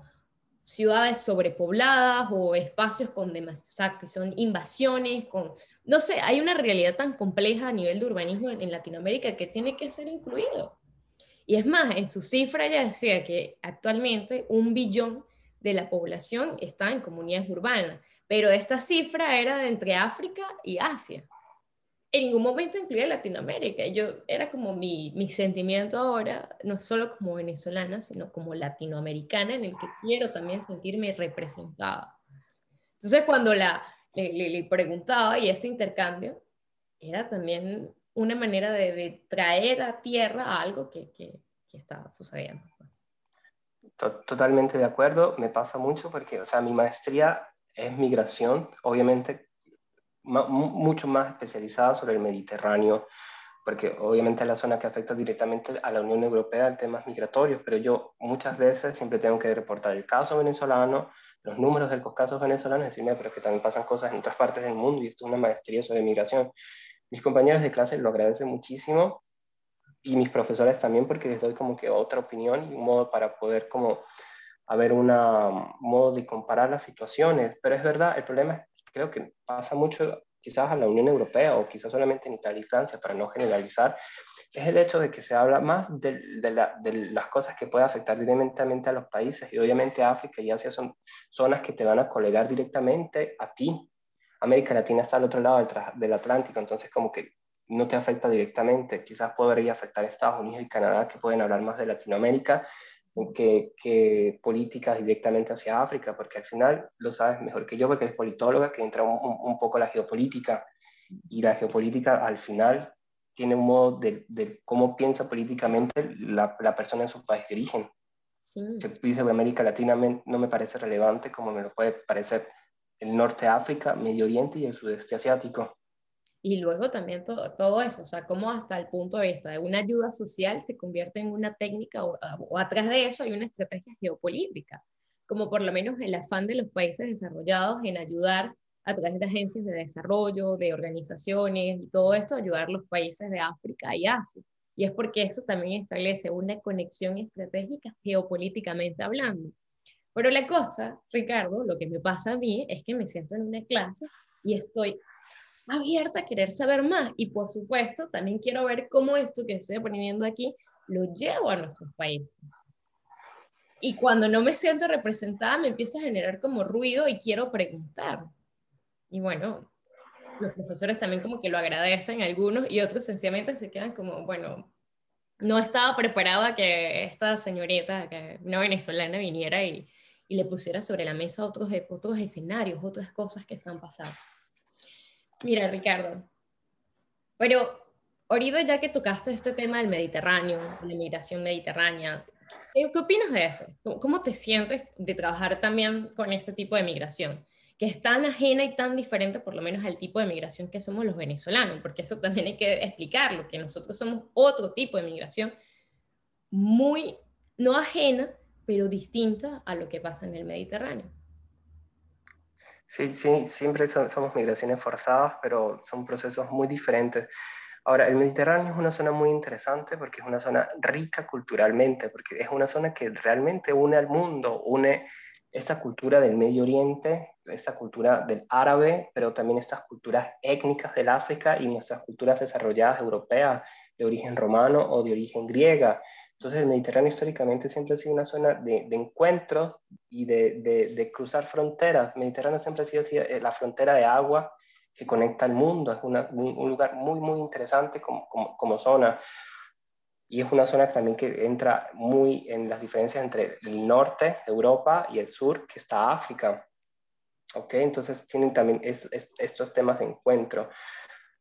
ciudades sobrepobladas o espacios con o sea, que son invasiones, con, no sé, hay una realidad tan compleja a nivel de urbanismo en, en Latinoamérica que tiene que ser incluido. Y es más, en su cifra ella decía que actualmente un billón de la población está en comunidades urbanas, pero esta cifra era entre África y Asia. En ningún momento incluía Latinoamérica. Yo era como mi, mi sentimiento ahora, no solo como venezolana, sino como latinoamericana, en el que quiero también sentirme representada. Entonces, cuando la, le, preguntaba, y este intercambio era también una manera de, traer a tierra algo que, que, que estaba sucediendo. Totalmente de acuerdo, me pasa mucho porque, o sea, mi maestría es migración, obviamente mucho más especializada sobre el Mediterráneo, porque obviamente es la zona que afecta directamente a la Unión Europea en temas migratorios, pero yo muchas veces siempre tengo que reportar el caso venezolano, los números de los casos venezolanos, decirme, pero que también pasan cosas en otras partes del mundo y esto es una maestría sobre migración. Mis compañeros de clase lo agradecen muchísimo y mis profesores también porque les doy como que otra opinión y un modo para poder como haber un modo de comparar las situaciones. Pero es verdad, el problema es, creo que pasa mucho quizás a la Unión Europea o quizás solamente en Italia y Francia, para no generalizar, es el hecho de que se habla más de, de, las cosas que pueden afectar directamente a los países y obviamente África y Asia son zonas que te van a colegar directamente a ti. América Latina está al otro lado del, del Atlántico, entonces como que no te afecta directamente. Quizás podría afectar a Estados Unidos y Canadá, que pueden hablar más de Latinoamérica que, que políticas directamente hacia África, porque al final lo sabes mejor que yo, porque es politóloga, que entra un, un poco la geopolítica. Y la geopolítica al final tiene un modo de, de cómo piensa políticamente la, la, persona en su país de origen. Sí. Que dice que América Latina no me parece relevante como me lo puede parecer el norte de África, Medio Oriente y el sudeste asiático. Y luego también todo, todo eso, o sea, cómo hasta el punto de vista de una ayuda social se convierte en una técnica o, o atrás de eso hay una estrategia geopolítica, como por lo menos el afán de los países desarrollados en ayudar a través de agencias de desarrollo, de organizaciones y todo esto, ayudar a los países de África y Asia. Y es porque eso también establece una conexión estratégica geopolíticamente hablando. Pero la cosa, Ricardo, lo que me pasa a mí es que me siento en una clase y estoy abierta a querer saber más. Y por supuesto, también quiero ver cómo esto que estoy aprendiendo aquí lo llevo a nuestros países. Y cuando no me siento representada, me empieza a generar como ruido y quiero preguntar. Y bueno, los profesores también como que lo agradecen algunos y otros sencillamente se quedan como, bueno, no estaba preparada que esta señorita, que no venezolana, viniera y, y le pusiera sobre la mesa otros, otros escenarios, otras cosas que están pasando. Mira, Ricardo, pero ahorita ya que tocaste este tema del Mediterráneo, la inmigración mediterránea, ¿qué, opinas de eso? ¿Cómo, te sientes de trabajar también con este tipo de migración? Que es tan ajena y tan diferente, por lo menos, al tipo de migración que somos los venezolanos, porque eso también hay que explicarlo, que nosotros somos otro tipo de migración muy, no ajena, pero distinta a lo que pasa en el Mediterráneo. Sí, sí, siempre somos migraciones forzadas, pero son procesos muy diferentes. Ahora, el Mediterráneo es una zona muy interesante porque es una zona rica culturalmente, porque es una zona que realmente une al mundo, une esta cultura del Medio Oriente, esta cultura del árabe, pero también estas culturas étnicas del África y nuestras culturas desarrolladas europeas de origen romano o de origen griega. Entonces el Mediterráneo históricamente siempre ha sido una zona de, de encuentros y de, de, cruzar fronteras. El Mediterráneo siempre ha sido eh, la frontera de agua que conecta al mundo. Es un, un, lugar muy, muy interesante como, como, como, zona. Y es una zona también que entra muy en las diferencias entre el norte de Europa y el sur, que está África. ¿Ok? Entonces tienen también es, estos temas de encuentro.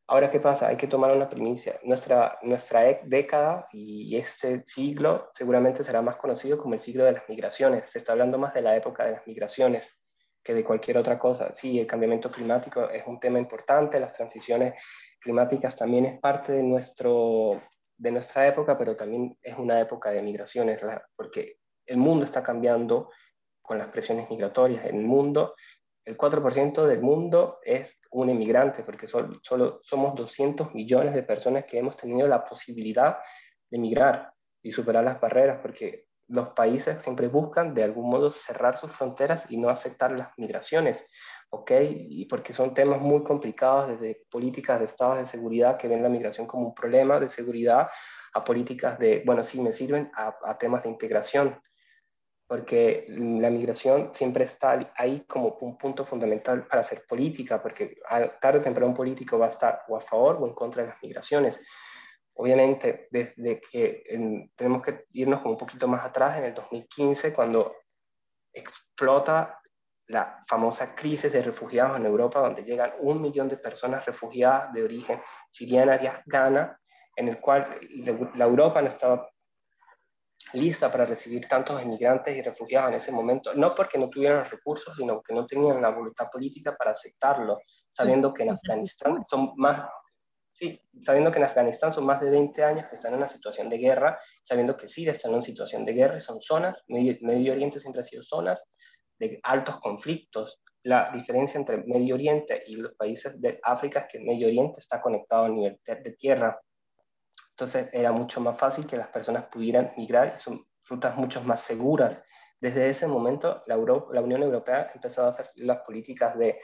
Ahora, ¿qué pasa? Hay que tomar una primicia. Nuestra, nuestra e, década y este siglo seguramente será más conocido como el siglo de las migraciones. Se está hablando más de la época de las migraciones que de cualquier otra cosa. Sí, el cambiamiento climático es un tema importante, las transiciones climáticas también es parte de, nuestro, de nuestra época, pero también es una época de migraciones, porque el mundo está cambiando con las presiones migratorias. El mundo el 4% del mundo es un emigrante, porque solo, somos 200 millones de personas que hemos tenido la posibilidad de emigrar y superar las barreras, porque los países siempre buscan de algún modo cerrar sus fronteras y no aceptar las migraciones, ¿ok? Y porque son temas muy complicados, desde políticas de estados de seguridad que ven la migración como un problema de seguridad, a políticas de, bueno, sí me sirven, a temas de integración porque la migración siempre está ahí como un punto fundamental para hacer política, porque tarde o temprano un político va a estar o a favor o en contra de las migraciones. Obviamente, desde que tenemos que irnos como un poquito más atrás, en el 2015, cuando explota la famosa crisis de refugiados en Europa, donde llegan un millón de personas refugiadas de origen siriana y afgana, en el cual la Europa no estaba lista para recibir tantos inmigrantes y refugiados en ese momento, no porque no tuvieran recursos, sino que no tenían la voluntad política para aceptarlo, sabiendo que en Afganistán son más, sí, sabiendo que en Afganistán son más de 20 años que están en una situación de guerra, sabiendo que Siria está en una situación de guerra, son zonas, Medio, Medio Oriente siempre ha sido zonas de altos conflictos. La diferencia entre Medio Oriente y los países de África es que el Medio Oriente está conectado a nivel de tierra entonces era mucho más fácil que las personas pudieran migrar y son rutas mucho más seguras. Desde ese momento, la, la Unión Europea ha empezado a hacer las políticas de,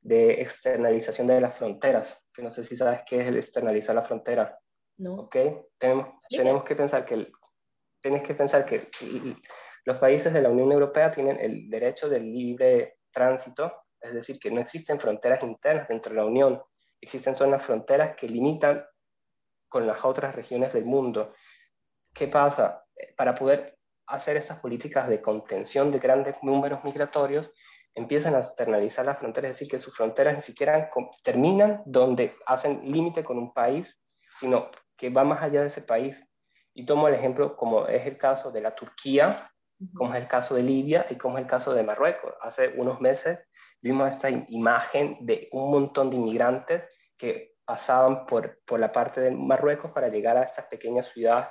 de, externalización de las fronteras, que no sé si sabes qué es el externalizar la frontera. No. ¿Ok? Tenemos, tenemos que pensar que, tienes que pensar que los países de la Unión Europea tienen el derecho del libre tránsito, es decir, que no existen fronteras internas dentro de la Unión, existen zonas fronteras que limitan con las otras regiones del mundo. ¿Qué pasa? Para poder hacer estas políticas de contención de grandes números migratorios, empiezan a externalizar las fronteras, es decir, que sus fronteras ni siquiera terminan donde hacen límite con un país, sino que va más allá de ese país. Y tomo el ejemplo como es el caso de la Turquía, como es el caso de Libia y como es el caso de Marruecos. Hace unos meses vimos esta imagen de un montón de inmigrantes que pasaban por, por la parte de Marruecos para llegar a estas pequeñas ciudades,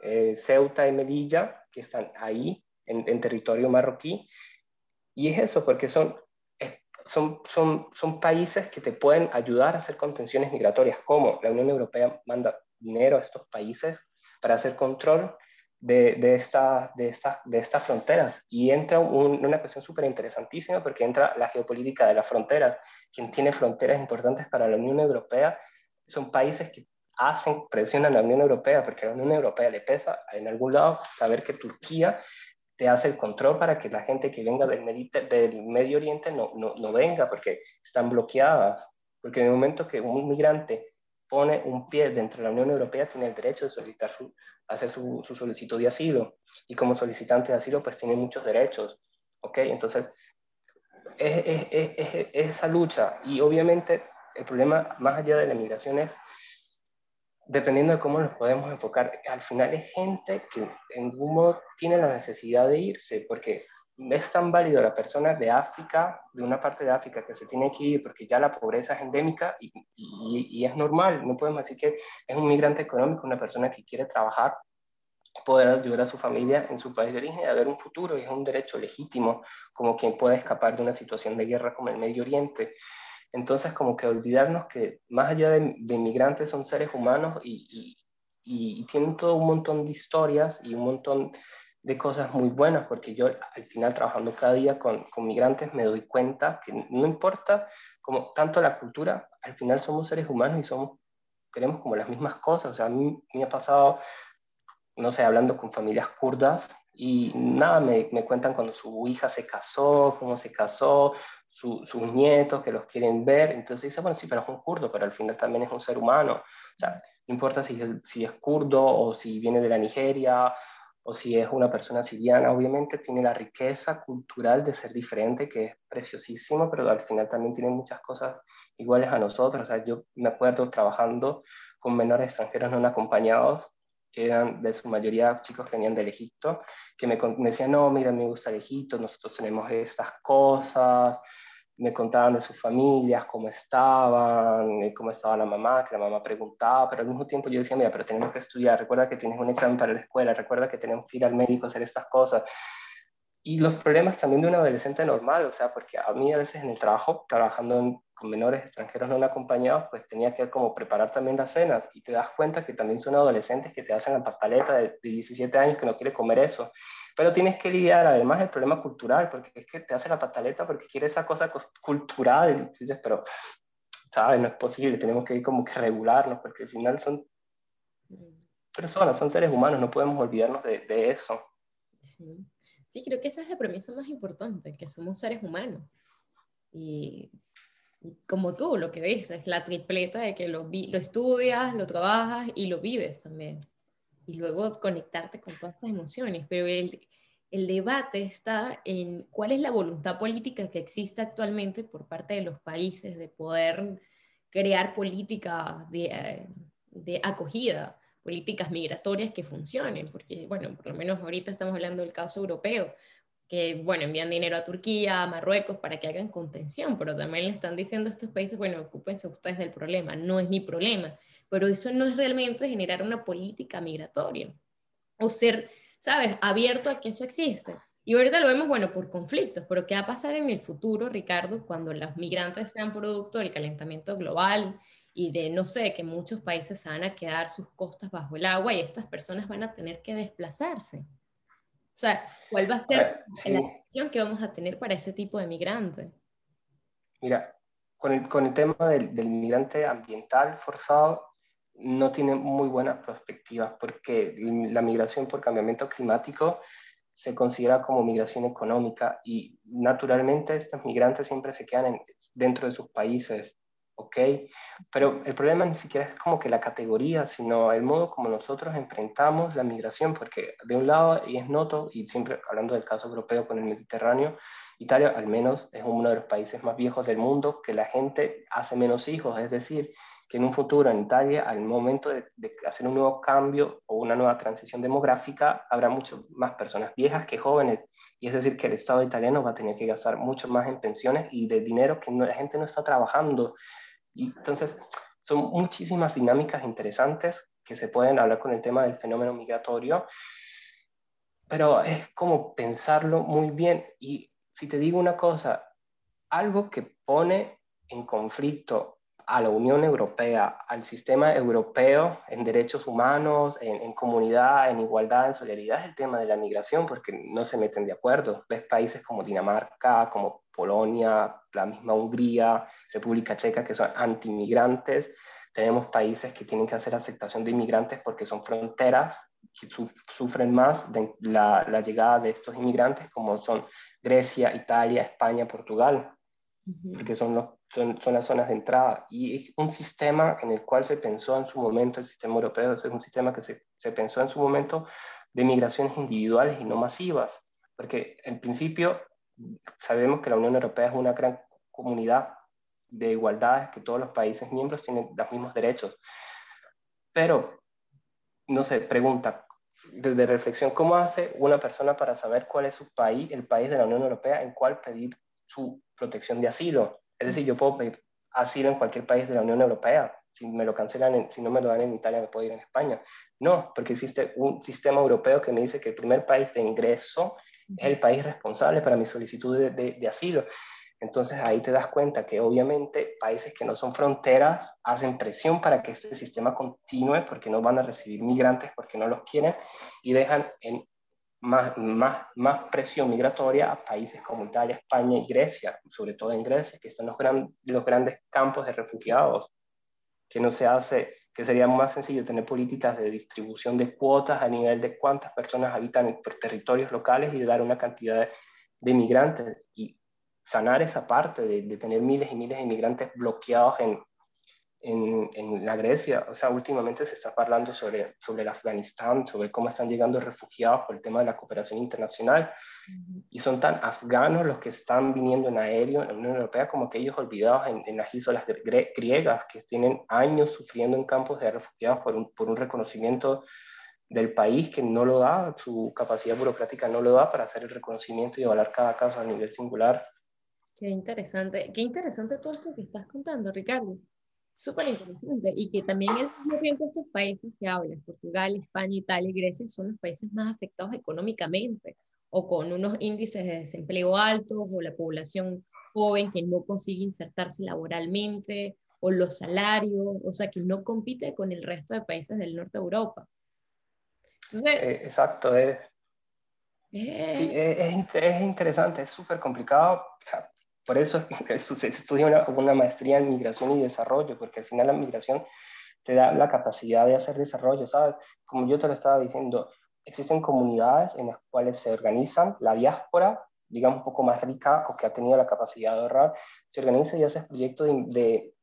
eh, Ceuta y Melilla, que están ahí en, en, territorio marroquí. Y es eso, porque son, son, son, son países que te pueden ayudar a hacer contenciones migratorias, como la Unión Europea manda dinero a estos países para hacer control de, de, esta, de, esta, de estas fronteras. Y entra una cuestión súper interesantísima porque entra la geopolítica de las fronteras. Quien tiene fronteras importantes para la Unión Europea son países que hacen presión a la Unión Europea porque a la Unión Europea le pesa en algún lado saber que Turquía te hace el control para que la gente que venga del, del Medio Oriente no, no venga porque están bloqueadas. Porque en el momento que un migrante pone un pie dentro de la Unión Europea tiene el derecho de solicitar su, hacer su, solicitud de asilo. Y como solicitante de asilo, pues tiene muchos derechos. ¿Ok? Entonces, es, esa lucha. Y obviamente el problema más allá de la migración es, dependiendo de cómo nos podemos enfocar, al final es gente que en algún modo tiene la necesidad de irse, porque es tan válido la persona de África, de una parte de África que se tiene que ir porque ya la pobreza es endémica y, y, es normal, no podemos decir que es un migrante económico, una persona que quiere trabajar poder ayudar a su familia en su país de origen y a ver un futuro, y es un derecho legítimo, como quien puede escapar de una situación de guerra como el Medio Oriente. Entonces, como que olvidarnos que más allá de, inmigrantes son seres humanos y, y, tienen todo un montón de historias y un montón de cosas muy buenas, porque yo al final trabajando cada día con, con migrantes me doy cuenta que no importa como tanto la cultura, al final somos seres humanos y somos, queremos como las mismas cosas. O sea, a mí me ha pasado no sé, hablando con familias kurdas y nada, me, me cuentan cuando su hija se casó, cómo se casó, sus nietos que los quieren ver. Entonces dice, bueno, sí, pero es un kurdo, pero al final también es un ser humano. O sea, no importa si, si es kurdo o si viene de la Nigeria o si es una persona siriana, obviamente tiene la riqueza cultural de ser diferente, que es preciosísimo, pero al final también tiene muchas cosas iguales a nosotros. O sea, yo me acuerdo trabajando con menores extranjeros no acompañados que eran de su mayoría chicos que venían del Egipto, que me, me decían, no, mira, me gusta el Egipto, nosotros tenemos estas cosas, me contaban de sus familias, cómo estaban, eh, cómo estaba la mamá, que la mamá preguntaba, pero al mismo tiempo yo decía, mira, pero tenemos que estudiar, recuerda que tienes un examen para la escuela, recuerda que tenemos que ir al médico hacer estas cosas. Y los problemas también de un adolescente normal, o sea, porque a mí a veces en el trabajo, trabajando en con menores extranjeros no acompañados, pues tenía que como preparar también las cenas y te das cuenta que también son adolescentes que te hacen la pataleta de, 17 años que no quiere comer eso. Pero tienes que lidiar además el problema cultural, porque es que te hace la pataleta porque quiere esa cosa cultural. Y dices, pero, ¿sabes? No es posible, tenemos que ir como que regularnos, porque al final son personas, son seres humanos, no podemos olvidarnos de, de eso. Sí. sí, creo que esa es la premisa más importante, que somos seres humanos. Y como tú, lo que dices, la tripleta de que lo, lo estudias, lo trabajas y lo vives también. Y luego conectarte con todas esas emociones. Pero el, el debate está en cuál es la voluntad política que existe actualmente por parte de los países de poder crear políticas de, de acogida, políticas migratorias que funcionen, porque, bueno, por lo menos ahorita estamos hablando del caso europeo, que, bueno, envían dinero a Turquía, a Marruecos para que hagan contención, pero también le están diciendo a estos países, bueno, ocúpense ustedes del problema, no es mi problema, pero eso no es realmente generar una política migratoria o ser, ¿sabes?, abierto a que eso existe. Y ahorita lo vemos, bueno, por conflictos, pero ¿qué va a pasar en el futuro, Ricardo, cuando los migrantes sean producto del calentamiento global y de, no sé, que muchos países van a quedar sus costas bajo el agua y estas personas van a tener que desplazarse? O sea, ¿cuál va a ser la acción que vamos a tener para ese tipo de migrante? Mira, con el, con el tema del, del migrante ambiental forzado, no tiene muy buenas perspectivas porque la migración por cambiamiento climático se considera como migración económica y naturalmente estos migrantes siempre se quedan dentro de sus países ¿ok? Pero el problema ni siquiera es como que la categoría, sino el modo como nosotros enfrentamos la migración, porque de un lado, y es noto, y siempre hablando del caso europeo con el Mediterráneo, Italia al menos es uno de los países más viejos del mundo que la gente hace menos hijos, es decir, que en un futuro en Italia, al momento de, hacer un nuevo cambio o una nueva transición demográfica, habrá muchas más personas viejas que jóvenes. Y es decir, que el Estado italiano va a tener que gastar mucho más en pensiones y de dinero que la gente no está trabajando. Y entonces, son muchísimas dinámicas interesantes que se pueden hablar con el tema del fenómeno migratorio, pero es como pensarlo muy bien. Y si te digo una cosa, algo que pone en conflicto a la Unión Europea, al sistema europeo en derechos humanos, en, comunidad, en igualdad, en solidaridad, es el tema de la migración, porque no se meten de acuerdo. Ves países como Dinamarca, como Polonia, la misma Hungría, República Checa, que son antimigrantes. Tenemos países que tienen que hacer aceptación de inmigrantes porque son fronteras que sufren más de la, la, llegada de estos inmigrantes, como son Grecia, Italia, España, Portugal, porque son, los, son, son, las zonas de entrada. Y es un sistema en el cual se pensó en su momento, el sistema europeo es un sistema que se, se pensó en su momento de migraciones individuales y no masivas, porque en principio sabemos que la Unión Europea es una gran comunidad de igualdades, que todos los países miembros tienen los mismos derechos. Pero, no sé, pregunta, desde reflexión, ¿cómo hace una persona para saber cuál es su país, el país de la Unión Europea, en cuál pedir su protección de asilo? Es decir, yo puedo pedir asilo en cualquier país de la Unión Europea, si me lo cancelan, si no me lo dan en Italia, me puedo ir en España. No, porque existe un sistema europeo que me dice que el primer país de ingreso es el país responsable para mi solicitud de, asilo. Entonces ahí te das cuenta que obviamente países que no son fronteras hacen presión para que este sistema continúe porque no van a recibir migrantes porque no los quieren y dejan en más, más, más presión migratoria a países como Italia, España y Grecia, sobre todo en Grecia, que están los, gran, los grandes campos de refugiados, que no se hace, que sería más sencillo tener políticas de distribución de cuotas a nivel de cuántas personas habitan en territorios locales y dar una cantidad de, de migrantes y sanar esa parte de, de tener miles y miles de inmigrantes bloqueados en, en, la Grecia. O sea, últimamente se está hablando sobre, sobre el Afganistán, sobre cómo están llegando refugiados por el tema de la cooperación internacional. Y son tan afganos los que están viniendo en aéreo en la Unión Europea como que ellos olvidados en, en las islas griegas, que tienen años sufriendo en campos de refugiados por un, por un reconocimiento del país que no lo da, su capacidad burocrática no lo da para hacer el reconocimiento y evaluar cada caso a nivel singular. Qué interesante, qué interesante todo esto que estás contando, Ricardo súper interesante y que también al mismo tiempo estos países que hablan, Portugal, España, Italia y Grecia, son los países más afectados económicamente o con unos índices de desempleo altos o la población joven que no consigue insertarse laboralmente o los salarios, o sea, que no compite con el resto de países del norte de Europa. Entonces, eh, exacto, es, eh, sí, es, es, interesante, es súper complicado. O sea, por eso estudia una, una maestría en migración y desarrollo, porque al final la migración te da la capacidad de hacer desarrollo, ¿sabes? Como yo te lo estaba diciendo, existen comunidades en las cuales se organizan, la diáspora, digamos un poco más rica o que ha tenido la capacidad de ahorrar, se organiza y hace proyectos de, de,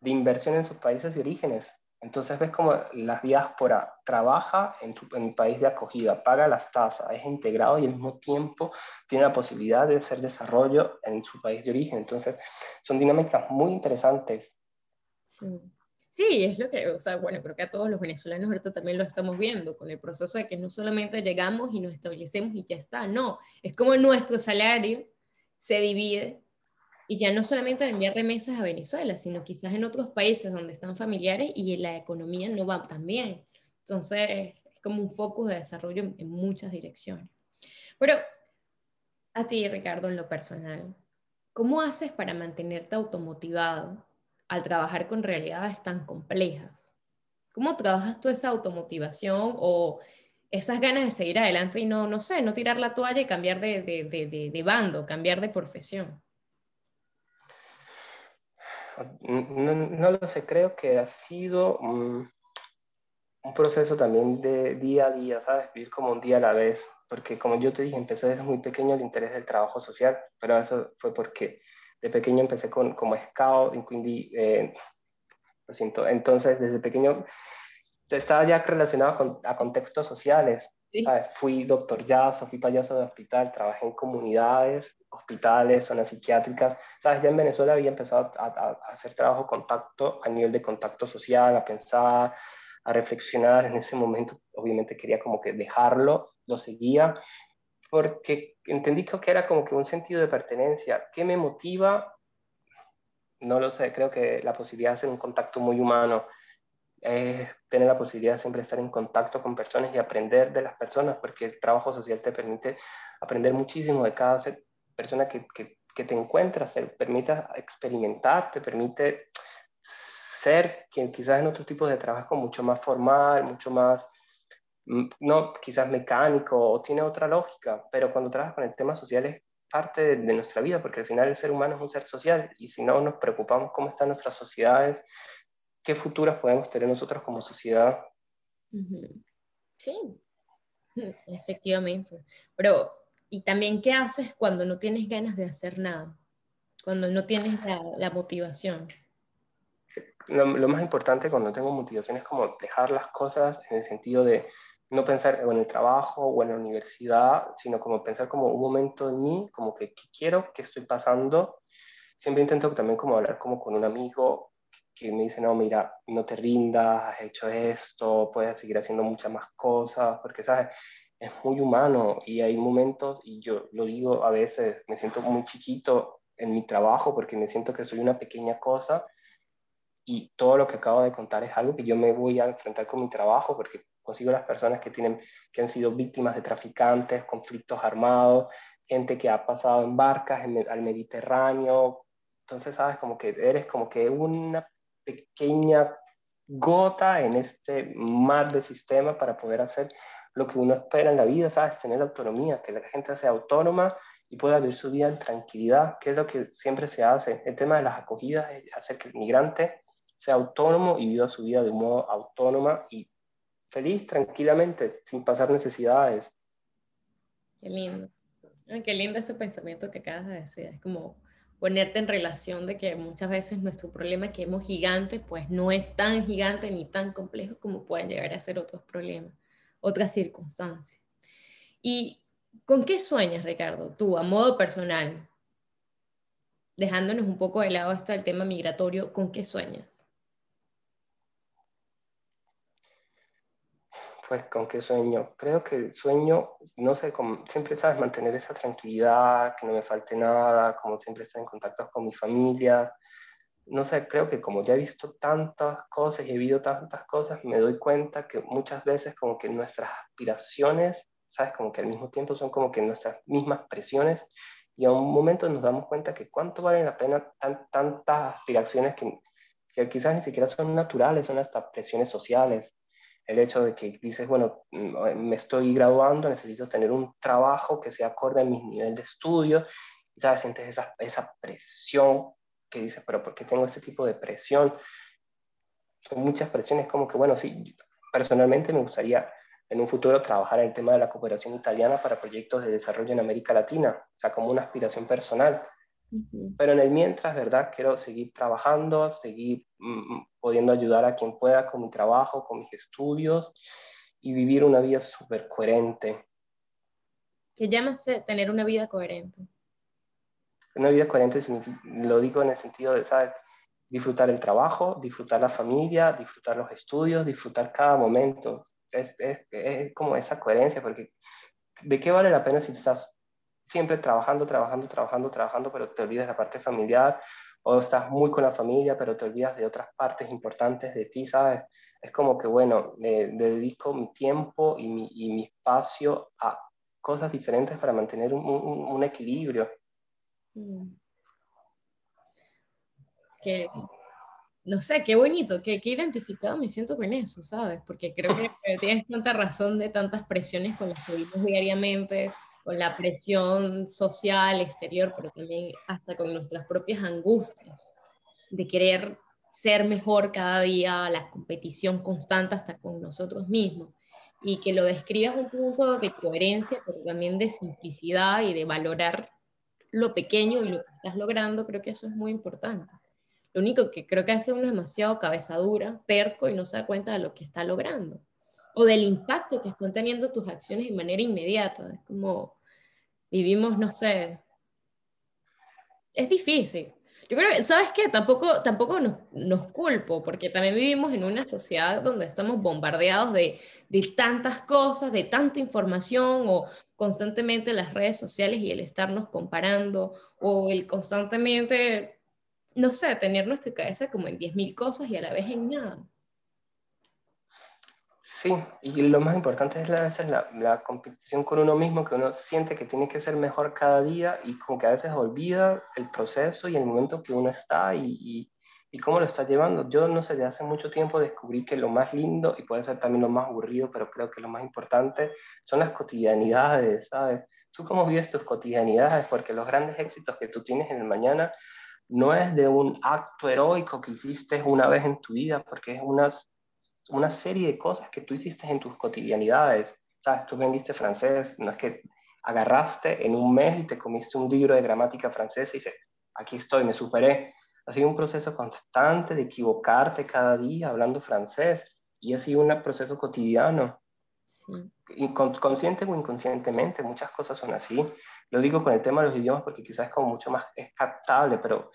de inversión en sus países de orígenes. Entonces ves como la diáspora trabaja en, su, en país de acogida, paga las tasas, es integrado y al mismo tiempo tiene la posibilidad de hacer desarrollo en su país de origen. Entonces son dinámicas muy interesantes. Sí. Sí, es lo que, o sea, bueno, creo que a todos los venezolanos ahorita también lo estamos viendo, con el proceso de que no solamente llegamos y nos establecemos y ya está, no, es como nuestro salario se divide y ya no solamente enviar remesas a Venezuela, sino quizás en otros países donde están familiares y la economía no va tan bien. Entonces, es como un foco de desarrollo en muchas direcciones. Pero a ti, Ricardo, en lo personal, ¿cómo haces para mantenerte automotivado al trabajar con realidades tan complejas? ¿Cómo trabajas tú esa automotivación o esas ganas de seguir adelante y no, no sé, no tirar la toalla y cambiar de, de, de, de bando, cambiar de profesión? No, lo sé, creo que ha sido un, proceso también de día a día, ¿sabes? Vivir como un día a la vez, porque como yo te dije, empecé desde muy pequeño el interés del trabajo social, pero eso fue porque de pequeño empecé con, como scout, eh, lo siento, entonces desde pequeño estaba ya relacionado con, a contextos sociales. Fui doctor jazz, fui payaso de hospital, trabajé en comunidades, hospitales, zonas psiquiátricas. ¿Sabes? Ya en Venezuela había empezado a, a, hacer trabajo contacto a nivel de contacto social, a pensar, a reflexionar. En ese momento, obviamente, quería como que dejarlo, lo seguía, porque entendí que era como que un sentido de pertenencia. ¿Qué me motiva? No lo sé, creo que la posibilidad de hacer un contacto muy humano es tener la posibilidad de siempre estar en contacto con personas y aprender de las personas, porque el trabajo social te permite aprender muchísimo de cada persona que, que, que te encuentras, te permite experimentar, te permite ser quien quizás en otro tipo de trabajo mucho más formal, mucho más, mm, no, quizás mecánico o tiene otra lógica, pero cuando trabajas con el tema social es parte de, de nuestra vida, porque al final el ser humano es un ser social y si no nos preocupamos cómo están nuestras sociedades, qué futuras podemos tener nosotros como sociedad. Sí, efectivamente. Pero, ¿y también qué haces cuando no tienes ganas de hacer nada? Cuando no tienes la, motivación. Lo, más importante cuando tengo motivación es como dejar las cosas en el sentido de no pensar en el trabajo o en la universidad, sino como pensar como un momento en mí, como que qué quiero, qué estoy pasando. Siempre intento también como hablar como con un amigo que me dice, no, mira, no te rindas, has hecho esto, puedes seguir haciendo muchas más cosas, porque, ¿sabes? Es muy humano y hay momentos, y yo lo digo a veces, me siento muy chiquito en mi trabajo porque me siento que soy una pequeña cosa y todo lo que acabo de contar es algo que yo me voy a enfrentar con mi trabajo porque consigo las personas que, tienen, que han sido víctimas de traficantes, conflictos armados, gente que ha pasado en barcas al Mediterráneo. Entonces, sabes, como que eres como que una pequeña gota en este mar de sistema para poder hacer lo que uno espera en la vida, ¿sabes? Tener autonomía, que la gente sea autónoma y pueda vivir su vida en tranquilidad, que es lo que siempre se hace. El tema de las acogidas es hacer que el migrante sea autónomo y viva su vida de un modo autónoma y feliz, tranquilamente, sin pasar necesidades. Qué lindo. qué lindo ese pensamiento que acabas de decir. Es como ponerte en relación de que muchas veces nuestro problema que hemos gigante, pues no es tan gigante ni tan complejo como pueden llegar a ser otros problemas, otras circunstancias. ¿Y con qué sueñas, Ricardo, tú, a modo personal? Dejándonos un poco de lado esto del tema migratorio, ¿con qué sueñas? Pues con qué sueño. Creo que el sueño, no sé, siempre sabes mantener esa tranquilidad, que no me falte nada, como siempre estar en contacto con mi familia. No sé, creo que como ya he visto tantas cosas y he vivido tantas cosas, me doy cuenta que muchas veces como que nuestras aspiraciones, sabes, como que al mismo tiempo son como que nuestras mismas presiones y a un momento nos damos cuenta que cuánto valen la pena tantas aspiraciones que, que quizás ni siquiera son naturales, son hasta presiones sociales el hecho de que dices, bueno, mm, me estoy graduando, necesito tener un trabajo que sea acorde a mi nivel de estudio, y sabes, sientes esa, esa presión que dices, pero ¿por qué tengo ese tipo de presión? Son muchas presiones, como que, bueno, sí, personalmente me gustaría en un futuro trabajar en el tema de la cooperación italiana para proyectos de desarrollo en América Latina, o sea, como una aspiración personal. Pero en el mientras, ¿verdad? Quiero seguir trabajando, seguir mm, mm, pudiendo ayudar a quien pueda con mi trabajo, con mis estudios y vivir una vida súper coherente. ¿Qué llamas tener una vida coherente? Una vida coherente lo digo en el sentido de, ¿sabes? Disfrutar el trabajo, disfrutar la familia, disfrutar los estudios, disfrutar cada momento. Es, es, es como esa coherencia, porque ¿de qué vale la pena si estás siempre trabajando, trabajando, trabajando, trabajando, pero te olvidas de la parte familiar, o estás muy con la familia, pero te olvidas de otras partes importantes de ti, ¿sabes? Es como que, bueno, me dedico mi tiempo y mi, y mi, espacio a cosas diferentes para mantener un, un, equilibrio. Mm. Que, no sé, qué bonito, qué, qué identificado me siento con eso, ¿sabes? Porque creo que tienes tanta razón de tantas presiones con las que vivimos diariamente, con la presión social, exterior, pero también hasta con nuestras propias angustias de querer ser mejor cada día, la competición constante hasta con nosotros mismos. Y que lo describas un punto de coherencia, pero también de simplicidad y de valorar lo pequeño y lo que estás logrando, creo que eso es muy importante. Lo único que creo que hace uno es demasiado cabezadura, terco y no se da cuenta de lo que está logrando o del impacto que están teniendo tus acciones de manera inmediata. Es como, vivimos, no sé, es difícil. Yo creo que, ¿sabes qué? Tampoco, tampoco nos, nos, culpo, porque también vivimos en una sociedad donde estamos bombardeados de, de tantas cosas, de tanta información, o constantemente las redes sociales y el estarnos comparando, o el constantemente, no sé, tener nuestra cabeza como en 10.000 cosas y a la vez en nada. Sí, y lo más importante es a veces la, la, competición con uno mismo, que uno siente que tiene que ser mejor cada día y como que a veces olvida el proceso y el momento que uno está y, y, cómo lo está llevando. Yo no sé, de hace mucho tiempo descubrí que lo más lindo y puede ser también lo más aburrido, pero creo que lo más importante son las cotidianidades, ¿sabes? Tú cómo vives tus cotidianidades, porque los grandes éxitos que tú tienes en el mañana no es de un acto heroico que hiciste una vez en tu vida, porque es unas una serie de cosas que tú hiciste en tus cotidianidades. ¿Sabes? Tú vendiste francés, no es que agarraste en un mes y te comiste un libro de gramática francesa y dices, aquí estoy, me superé. Ha sido un proceso constante de equivocarte cada día hablando francés y ha sido un proceso cotidiano. Sí. consciente o inconscientemente, muchas cosas son así. Lo digo con el tema de los idiomas porque quizás es como mucho más es captable, pero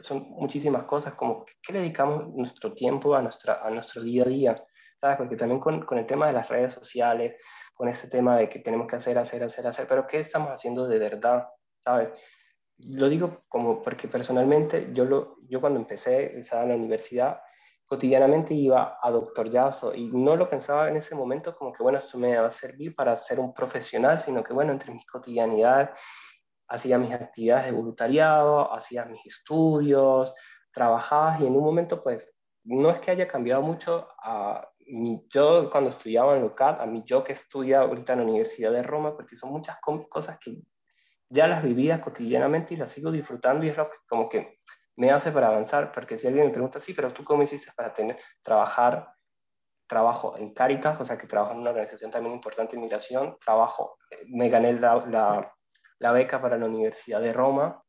son muchísimas cosas, como qué le dedicamos nuestro tiempo a, nuestra, a nuestro día a día, ¿sabes? Porque también con, con el tema de las redes sociales, con ese tema de que tenemos que hacer, hacer, hacer, hacer, pero ¿qué estamos haciendo de verdad? ¿Sabes? lo digo como porque personalmente yo, lo, yo cuando empecé, estaba en la universidad, cotidianamente iba a Doctor Yaso y no lo pensaba en ese momento como que, bueno, esto me va a servir para ser un profesional, sino que, bueno, entre mis cotidianidades hacía mis actividades de voluntariado, hacía mis estudios, trabajaba y en un momento, pues, no es que haya cambiado mucho a mi yo cuando estudiaba en local, a mi yo que estudia ahorita en la Universidad de Roma, porque son muchas cosas que ya las vivía cotidianamente y las sigo disfrutando y es lo que como que me hace para avanzar, porque si alguien me pregunta, sí, pero tú cómo hiciste para tener, trabajar, trabajo en Caritas, o sea que trabajo en una organización también importante en migración, trabajo, eh, me gané la, la, la beca para la Universidad de Roma,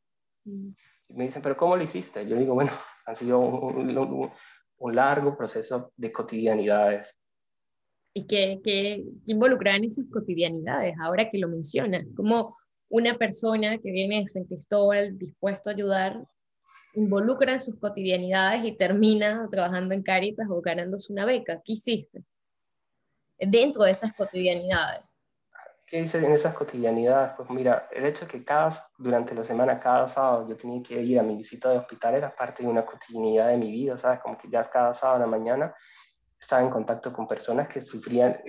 mm. y me dicen, pero ¿cómo lo hiciste? Yo digo, bueno, ha sido un, un, un largo proceso de cotidianidades. ¿Y qué, qué, involucra en esas cotidianidades, ahora que lo mencionas? Como una persona que viene de San Cristóbal dispuesto a ayudar involucra en sus cotidianidades y termina trabajando en Caritas o ganándose una beca. ¿Qué hiciste? Dentro de esas cotidianidades. ¿Qué hice en esas cotidianidades? Pues mira, el hecho de que cada, durante la semana, cada sábado, yo tenía que ir a mi visita de hospital era parte de una cotidianidad de mi vida, ¿sabes? Como que ya cada sábado a la mañana estaba en contacto con personas que sufrían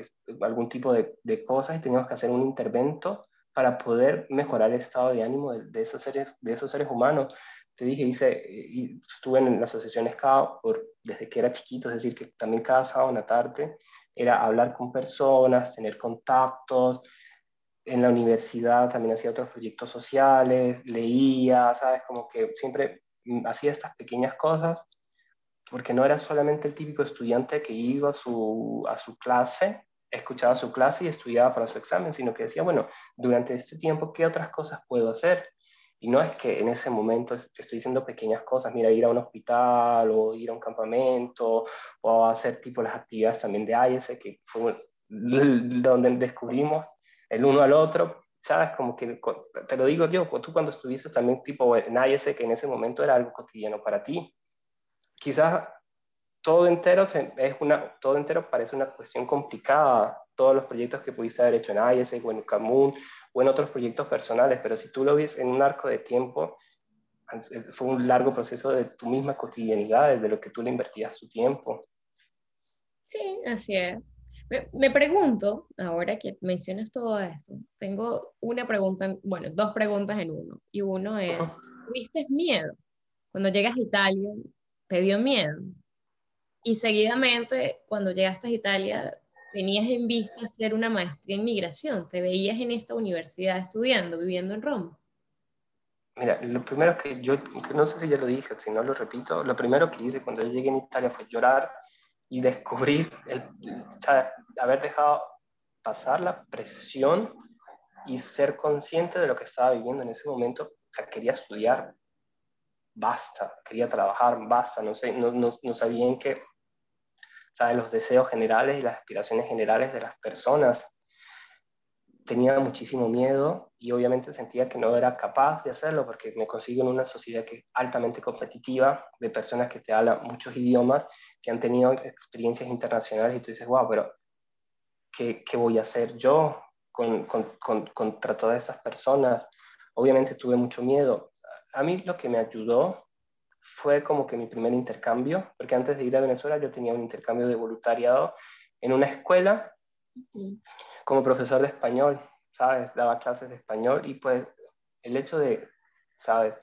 algún tipo de, de cosas y teníamos que hacer un intervento para poder mejorar el estado de ánimo de, de esos, seres, de esos seres humanos te dije, hice, y estuve en la asociación SCAO por, desde que era chiquito, es decir, que también cada sábado en la tarde era hablar con personas, tener contactos. En la universidad también hacía otros proyectos sociales, leía, ¿sabes? Como que siempre hacía estas pequeñas cosas, porque no era solamente el típico estudiante que iba a su, a su clase, escuchaba su clase y estudiaba para su examen, sino que decía, bueno, durante este tiempo, ¿qué otras cosas puedo hacer? Y no es que en ese momento estoy diciendo pequeñas cosas, mira, ir a un hospital o ir a un campamento o hacer tipo las actividades también de AIS, que fue donde descubrimos el uno al otro, ¿sabes? Como que te lo digo yo, tú cuando estuviste también tipo en AIS, que en ese momento era algo cotidiano para ti, quizás todo entero, es una, todo entero parece una cuestión complicada, todos los proyectos que pudiste haber hecho en IES o en Camun o en otros proyectos personales, pero si tú lo ves en un arco de tiempo, fue un largo proceso de tu misma cotidianidad, de lo que tú le invertías tu tiempo. Sí, así es. Me, me, pregunto, ahora que mencionas todo esto, tengo una pregunta, bueno, dos preguntas en uno. Y uno es, ¿tuviste miedo? Cuando llegas a Italia, ¿te dio miedo? Y seguidamente, cuando llegaste a Italia, tenías en vista hacer una maestría en migración, te veías en esta universidad estudiando, viviendo en Roma. Mira, lo primero que yo, no sé si ya lo dije, si no lo repito, lo primero que hice cuando yo llegué en Italia fue llorar y descubrir, el, o sea, haber dejado pasar la presión y ser consciente de lo que estaba viviendo en ese momento. O sea, quería estudiar, basta, quería trabajar, basta, no, sé, no, no, no sabía en qué ¿sabe? los deseos generales y las aspiraciones generales de las personas. Tenía muchísimo miedo y obviamente sentía que no era capaz de hacerlo porque me consigo en una sociedad que es altamente competitiva, de personas que te hablan muchos idiomas, que han tenido experiencias internacionales y tú dices, wow, pero ¿qué, qué voy a hacer yo con, con, con, contra todas esas personas? Obviamente tuve mucho miedo. A mí lo que me ayudó fue como que mi primer intercambio, porque antes de ir a Venezuela yo tenía un intercambio de voluntariado en una escuela como profesor de español, ¿sabes? Daba clases de español y pues el hecho de, ¿sabes?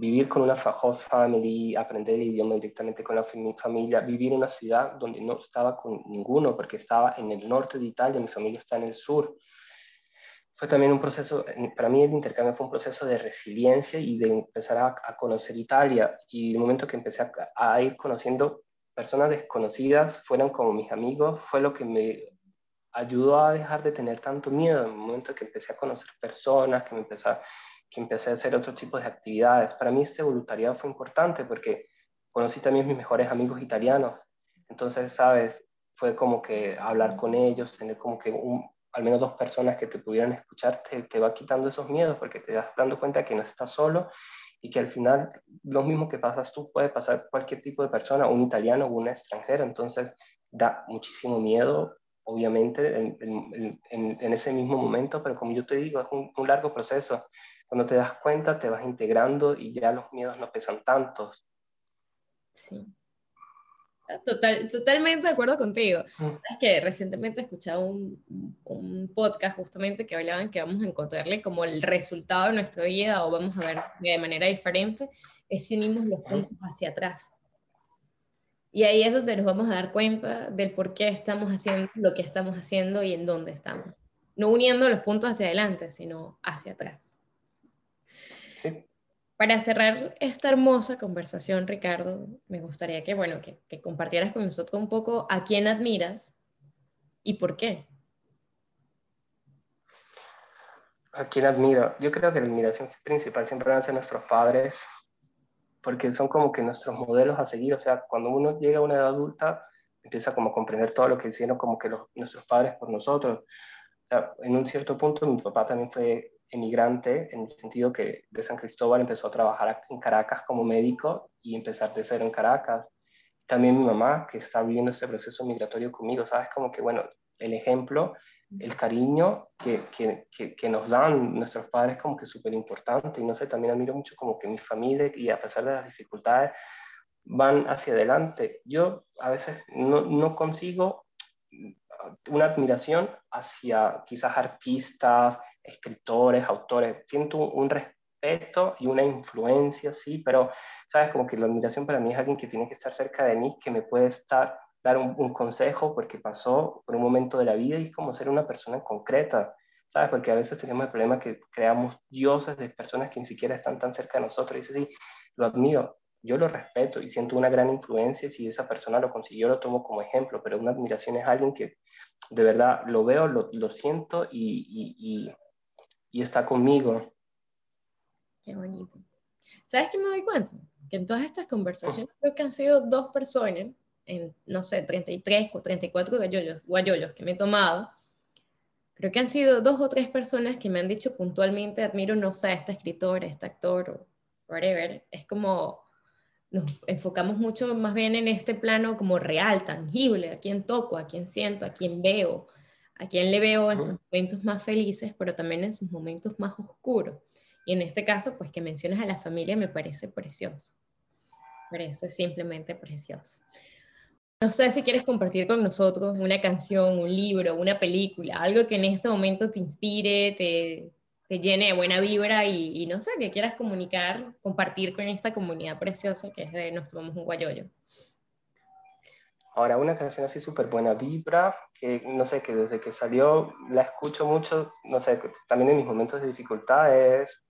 Vivir con una host family, aprender el idioma directamente con la familia, vivir en una ciudad donde no estaba con ninguno, porque estaba en el norte de Italia, mi familia está en el sur fue también un proceso, para mí el intercambio fue un proceso de resiliencia y de empezar a, conocer Italia. Y el momento que empecé a, a, ir conociendo personas desconocidas, fueron como mis amigos, fue lo que me ayudó a dejar de tener tanto miedo. En el momento que empecé a conocer personas, que, me empecé, que empecé a hacer otro tipo de actividades. Para mí este voluntariado fue importante porque conocí también mis mejores amigos italianos. Entonces, sabes, fue como que hablar con ellos, tener como que un, al menos dos personas que te pudieran escuchar, te, te, va quitando esos miedos porque te das dando cuenta que no estás solo y que al final lo mismo que pasas tú puede pasar cualquier tipo de persona, un italiano o un extranjero. Entonces da muchísimo miedo, obviamente, en, ese mismo momento, pero como yo te digo, es un, un largo proceso. Cuando te das cuenta, te vas integrando y ya los miedos no pesan tantos. Sí. Total, totalmente de acuerdo contigo. Mm. que recientemente he escuchado un, un, podcast justamente que hablaban que vamos a encontrarle como el resultado de nuestra vida o vamos a ver de manera diferente, es si unimos los puntos hacia atrás. Y ahí es donde nos vamos a dar cuenta del por qué estamos haciendo lo que estamos haciendo y en dónde estamos. No uniendo los puntos hacia adelante, sino hacia atrás. Sí. Para cerrar esta hermosa conversación, Ricardo, me gustaría que, bueno, que, compartieras con nosotros un poco a quién admiras y por qué. ¿A quién admiro? Yo creo que la admiración principal siempre van a ser nuestros padres, porque son como que nuestros modelos a seguir. O sea, cuando uno llega a una edad adulta, empieza como a comprender todo lo que hicieron como que nuestros padres por nosotros. En un cierto punto mi papá también fue emigrante, en el sentido que de San Cristóbal empezó a trabajar en Caracas como médico y empezar de cero en Caracas. También mi mamá, que está viviendo este proceso migratorio conmigo, ¿sabes? Como que, bueno, el ejemplo, el cariño que, que, que, nos dan nuestros padres como que súper importante. Y no sé, también admiro mucho como que mi familia, y a pesar de las dificultades, van hacia adelante. Yo a veces no, no consigo una admiración hacia quizás artistas, escritores, autores. Siento un respeto y una influencia, sí, pero, ¿sabes? Como que la admiración para mí es alguien que tiene que estar cerca de mí, que me puede estar, dar un, consejo porque pasó por un momento de la vida y es como ser una persona concreta, ¿sabes? Porque a veces tenemos el problema que creamos dioses de personas que ni siquiera están tan cerca de nosotros. Y dice, sí, lo admiro, yo lo respeto y siento una gran influencia. Si esa persona lo consiguió, lo tomo como ejemplo, pero una admiración es alguien que de verdad lo veo, lo, lo siento y, y está conmigo. Qué bonito. ¿Sabes qué me doy cuenta? Que en todas estas conversaciones creo que han sido dos personas, en, no sé, 33 o 34 guayollos, guayollos que me he tomado, creo que han sido dos o tres personas que me han dicho puntualmente, admiro, no sé, a esta escritora, a este actor, o whatever. Es como, nos enfocamos mucho más bien en este plano como real, tangible, a quién toco, a quién siento, a quién veo, a quien le veo en sus momentos más felices, pero también en sus momentos más oscuros. Y en este caso, pues que mencionas a la familia me parece precioso. Me parece simplemente precioso. No sé si quieres compartir con nosotros una canción, un libro, una película, algo que en este momento te inspire, te, te llene de buena vibra y, no sé, que quieras comunicar, compartir con esta comunidad preciosa que es de Nos Tomamos un Guayoyo. Ahora, una canción así súper buena vibra, que no sé, que desde que salió la escucho mucho, no sé, también en mis momentos de dificultad es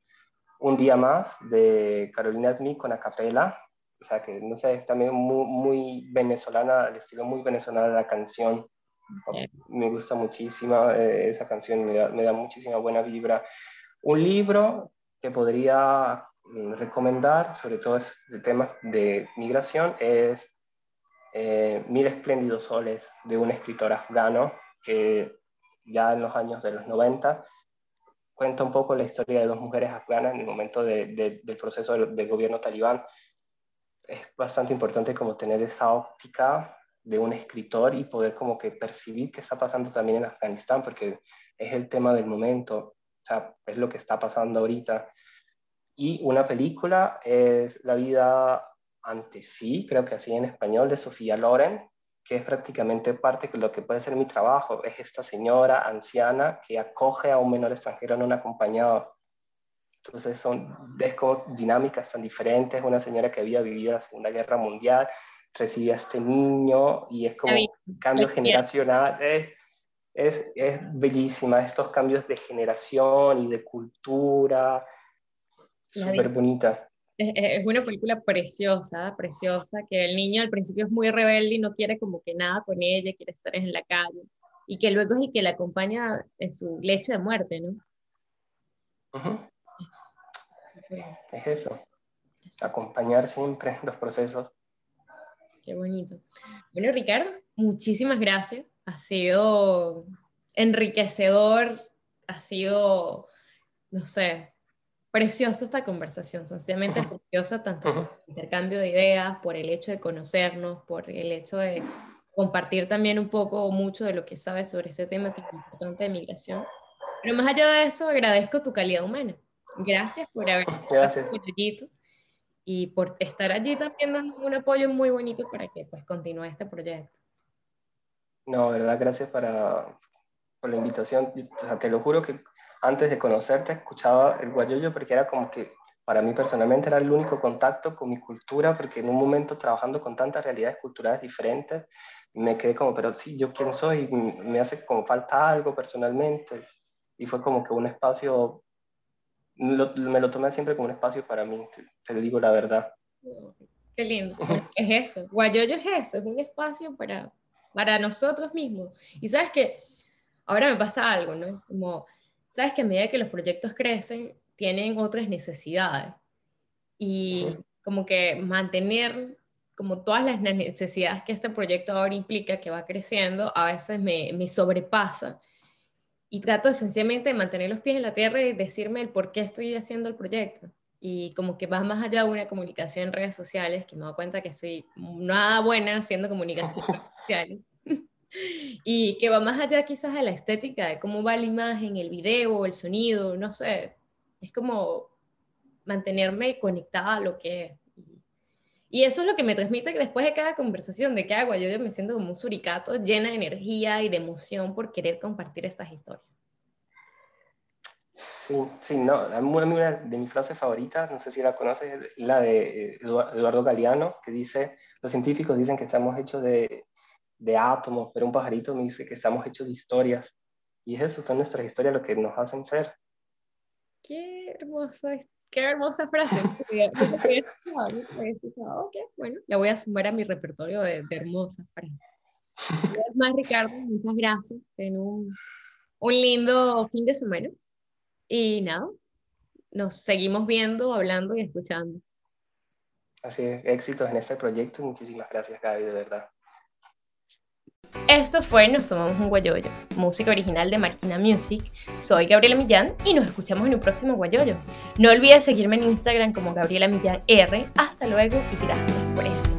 Un día más de Carolina Smith con acapela, o sea que no sé, es también muy, muy venezolana, el estilo muy venezolano de la canción. Me gusta muchísimo eh, esa canción, me da, me da muchísima buena vibra. Un libro que podría mm, recomendar, sobre todo de temas de migración, es eh, Mil espléndidos soles de un escritor afgano que ya en los años de los 90 cuenta un poco la historia de dos mujeres afganas en el momento del proceso del, gobierno talibán. Es bastante importante como tener esa óptica de un escritor y poder como que percibir qué está pasando también en Afganistán, porque es el tema del momento, o sea, es lo que está pasando ahorita. Y una película es La vida antes sí, creo que así en español, de Sofía Loren, que es prácticamente parte de lo que puede ser mi trabajo. Es esta señora anciana que acoge a un menor extranjero no acompañado. Entonces son es como dinámicas tan diferentes. Una señora que había vivido la Segunda Guerra Mundial recibe a este niño y es como un cambio generacional. Es, es, es bellísima, estos cambios de generación y de cultura. Súper bonita es, una película preciosa, preciosa, que el niño al principio es muy rebelde y no quiere como que nada con ella, quiere estar en la calle, y que luego es el que la acompaña en su lecho de muerte, ¿no? Es, eso, acompañar siempre los procesos. Qué bonito. Bueno, Ricardo, muchísimas gracias. Ha sido enriquecedor, ha sido, no sé, preciosa esta conversación, sencillamente preciosa, tanto por el intercambio de ideas, por el hecho de conocernos, por el hecho de compartir también un poco mucho de lo que sabes sobre ese tema tan importante de migración. Pero más allá de eso, agradezco tu calidad humana. Gracias por haber Gracias. y por estar allí también dando un apoyo muy bonito para que pues continúe este proyecto. No, verdad, gracias para, por la invitación. te lo juro que antes de conocerte escuchaba el guayoyo porque era como que para mí personalmente era el único contacto con mi cultura, porque en un momento trabajando con tantas realidades culturales diferentes, me quedé como, pero sí, yo quién soy, me hace como falta algo personalmente. Y fue como que un espacio, me lo tomé siempre como un espacio para mí, te, te lo digo la verdad. Qué lindo. es eso, Guayoyo es eso, es un espacio para, para nosotros mismos. Y sabes que ahora me pasa algo, ¿no? Como, sabes que a medida que los proyectos crecen, tienen otras necesidades. Y como que mantener como todas las necesidades que este proyecto ahora implica, que va creciendo, a veces me, me sobrepasa. Y trato esencialmente de mantener los pies en la tierra y decirme el por qué estoy haciendo el proyecto. Y como que va más allá de una comunicación en redes sociales, que me doy cuenta que soy nada buena haciendo comunicación social y que va más allá quizás de la estética, de cómo va la imagen, el video, el sonido, no sé. Es como mantenerme conectada a lo que es. Y eso es lo que me transmite que después de cada conversación, de cada yo, yo me siento como un suricato llena de energía y de emoción por querer compartir estas historias. Sí, sí, no, una de mis frases favoritas, no sé si la conoces, la de Eduardo Galeano, que dice, los científicos dicen que estamos hechos de, de átomos, pero un pajarito me dice que estamos hechos de historias. Y eso, son nuestras historias lo que nos hacen ser. Qué hermosa, qué hermosa frase. bueno, la voy a sumar a mi repertorio de, hermosas frases. más, Ricardo, muchas gracias. Ten un, un lindo fin de semana. Y nada, nos seguimos viendo, hablando y escuchando. Así es, éxitos en este proyecto. Muchísimas gracias, Gaby, de verdad. Esto fue Nos Tomamos un Guayoyo, música original de Marquina Music. Soy Gabriela Millán y nos escuchamos en un próximo Guayoyo. No olvides seguirme en Instagram como Gabriela Millán R. Hasta luego y gracias por Guayoyo.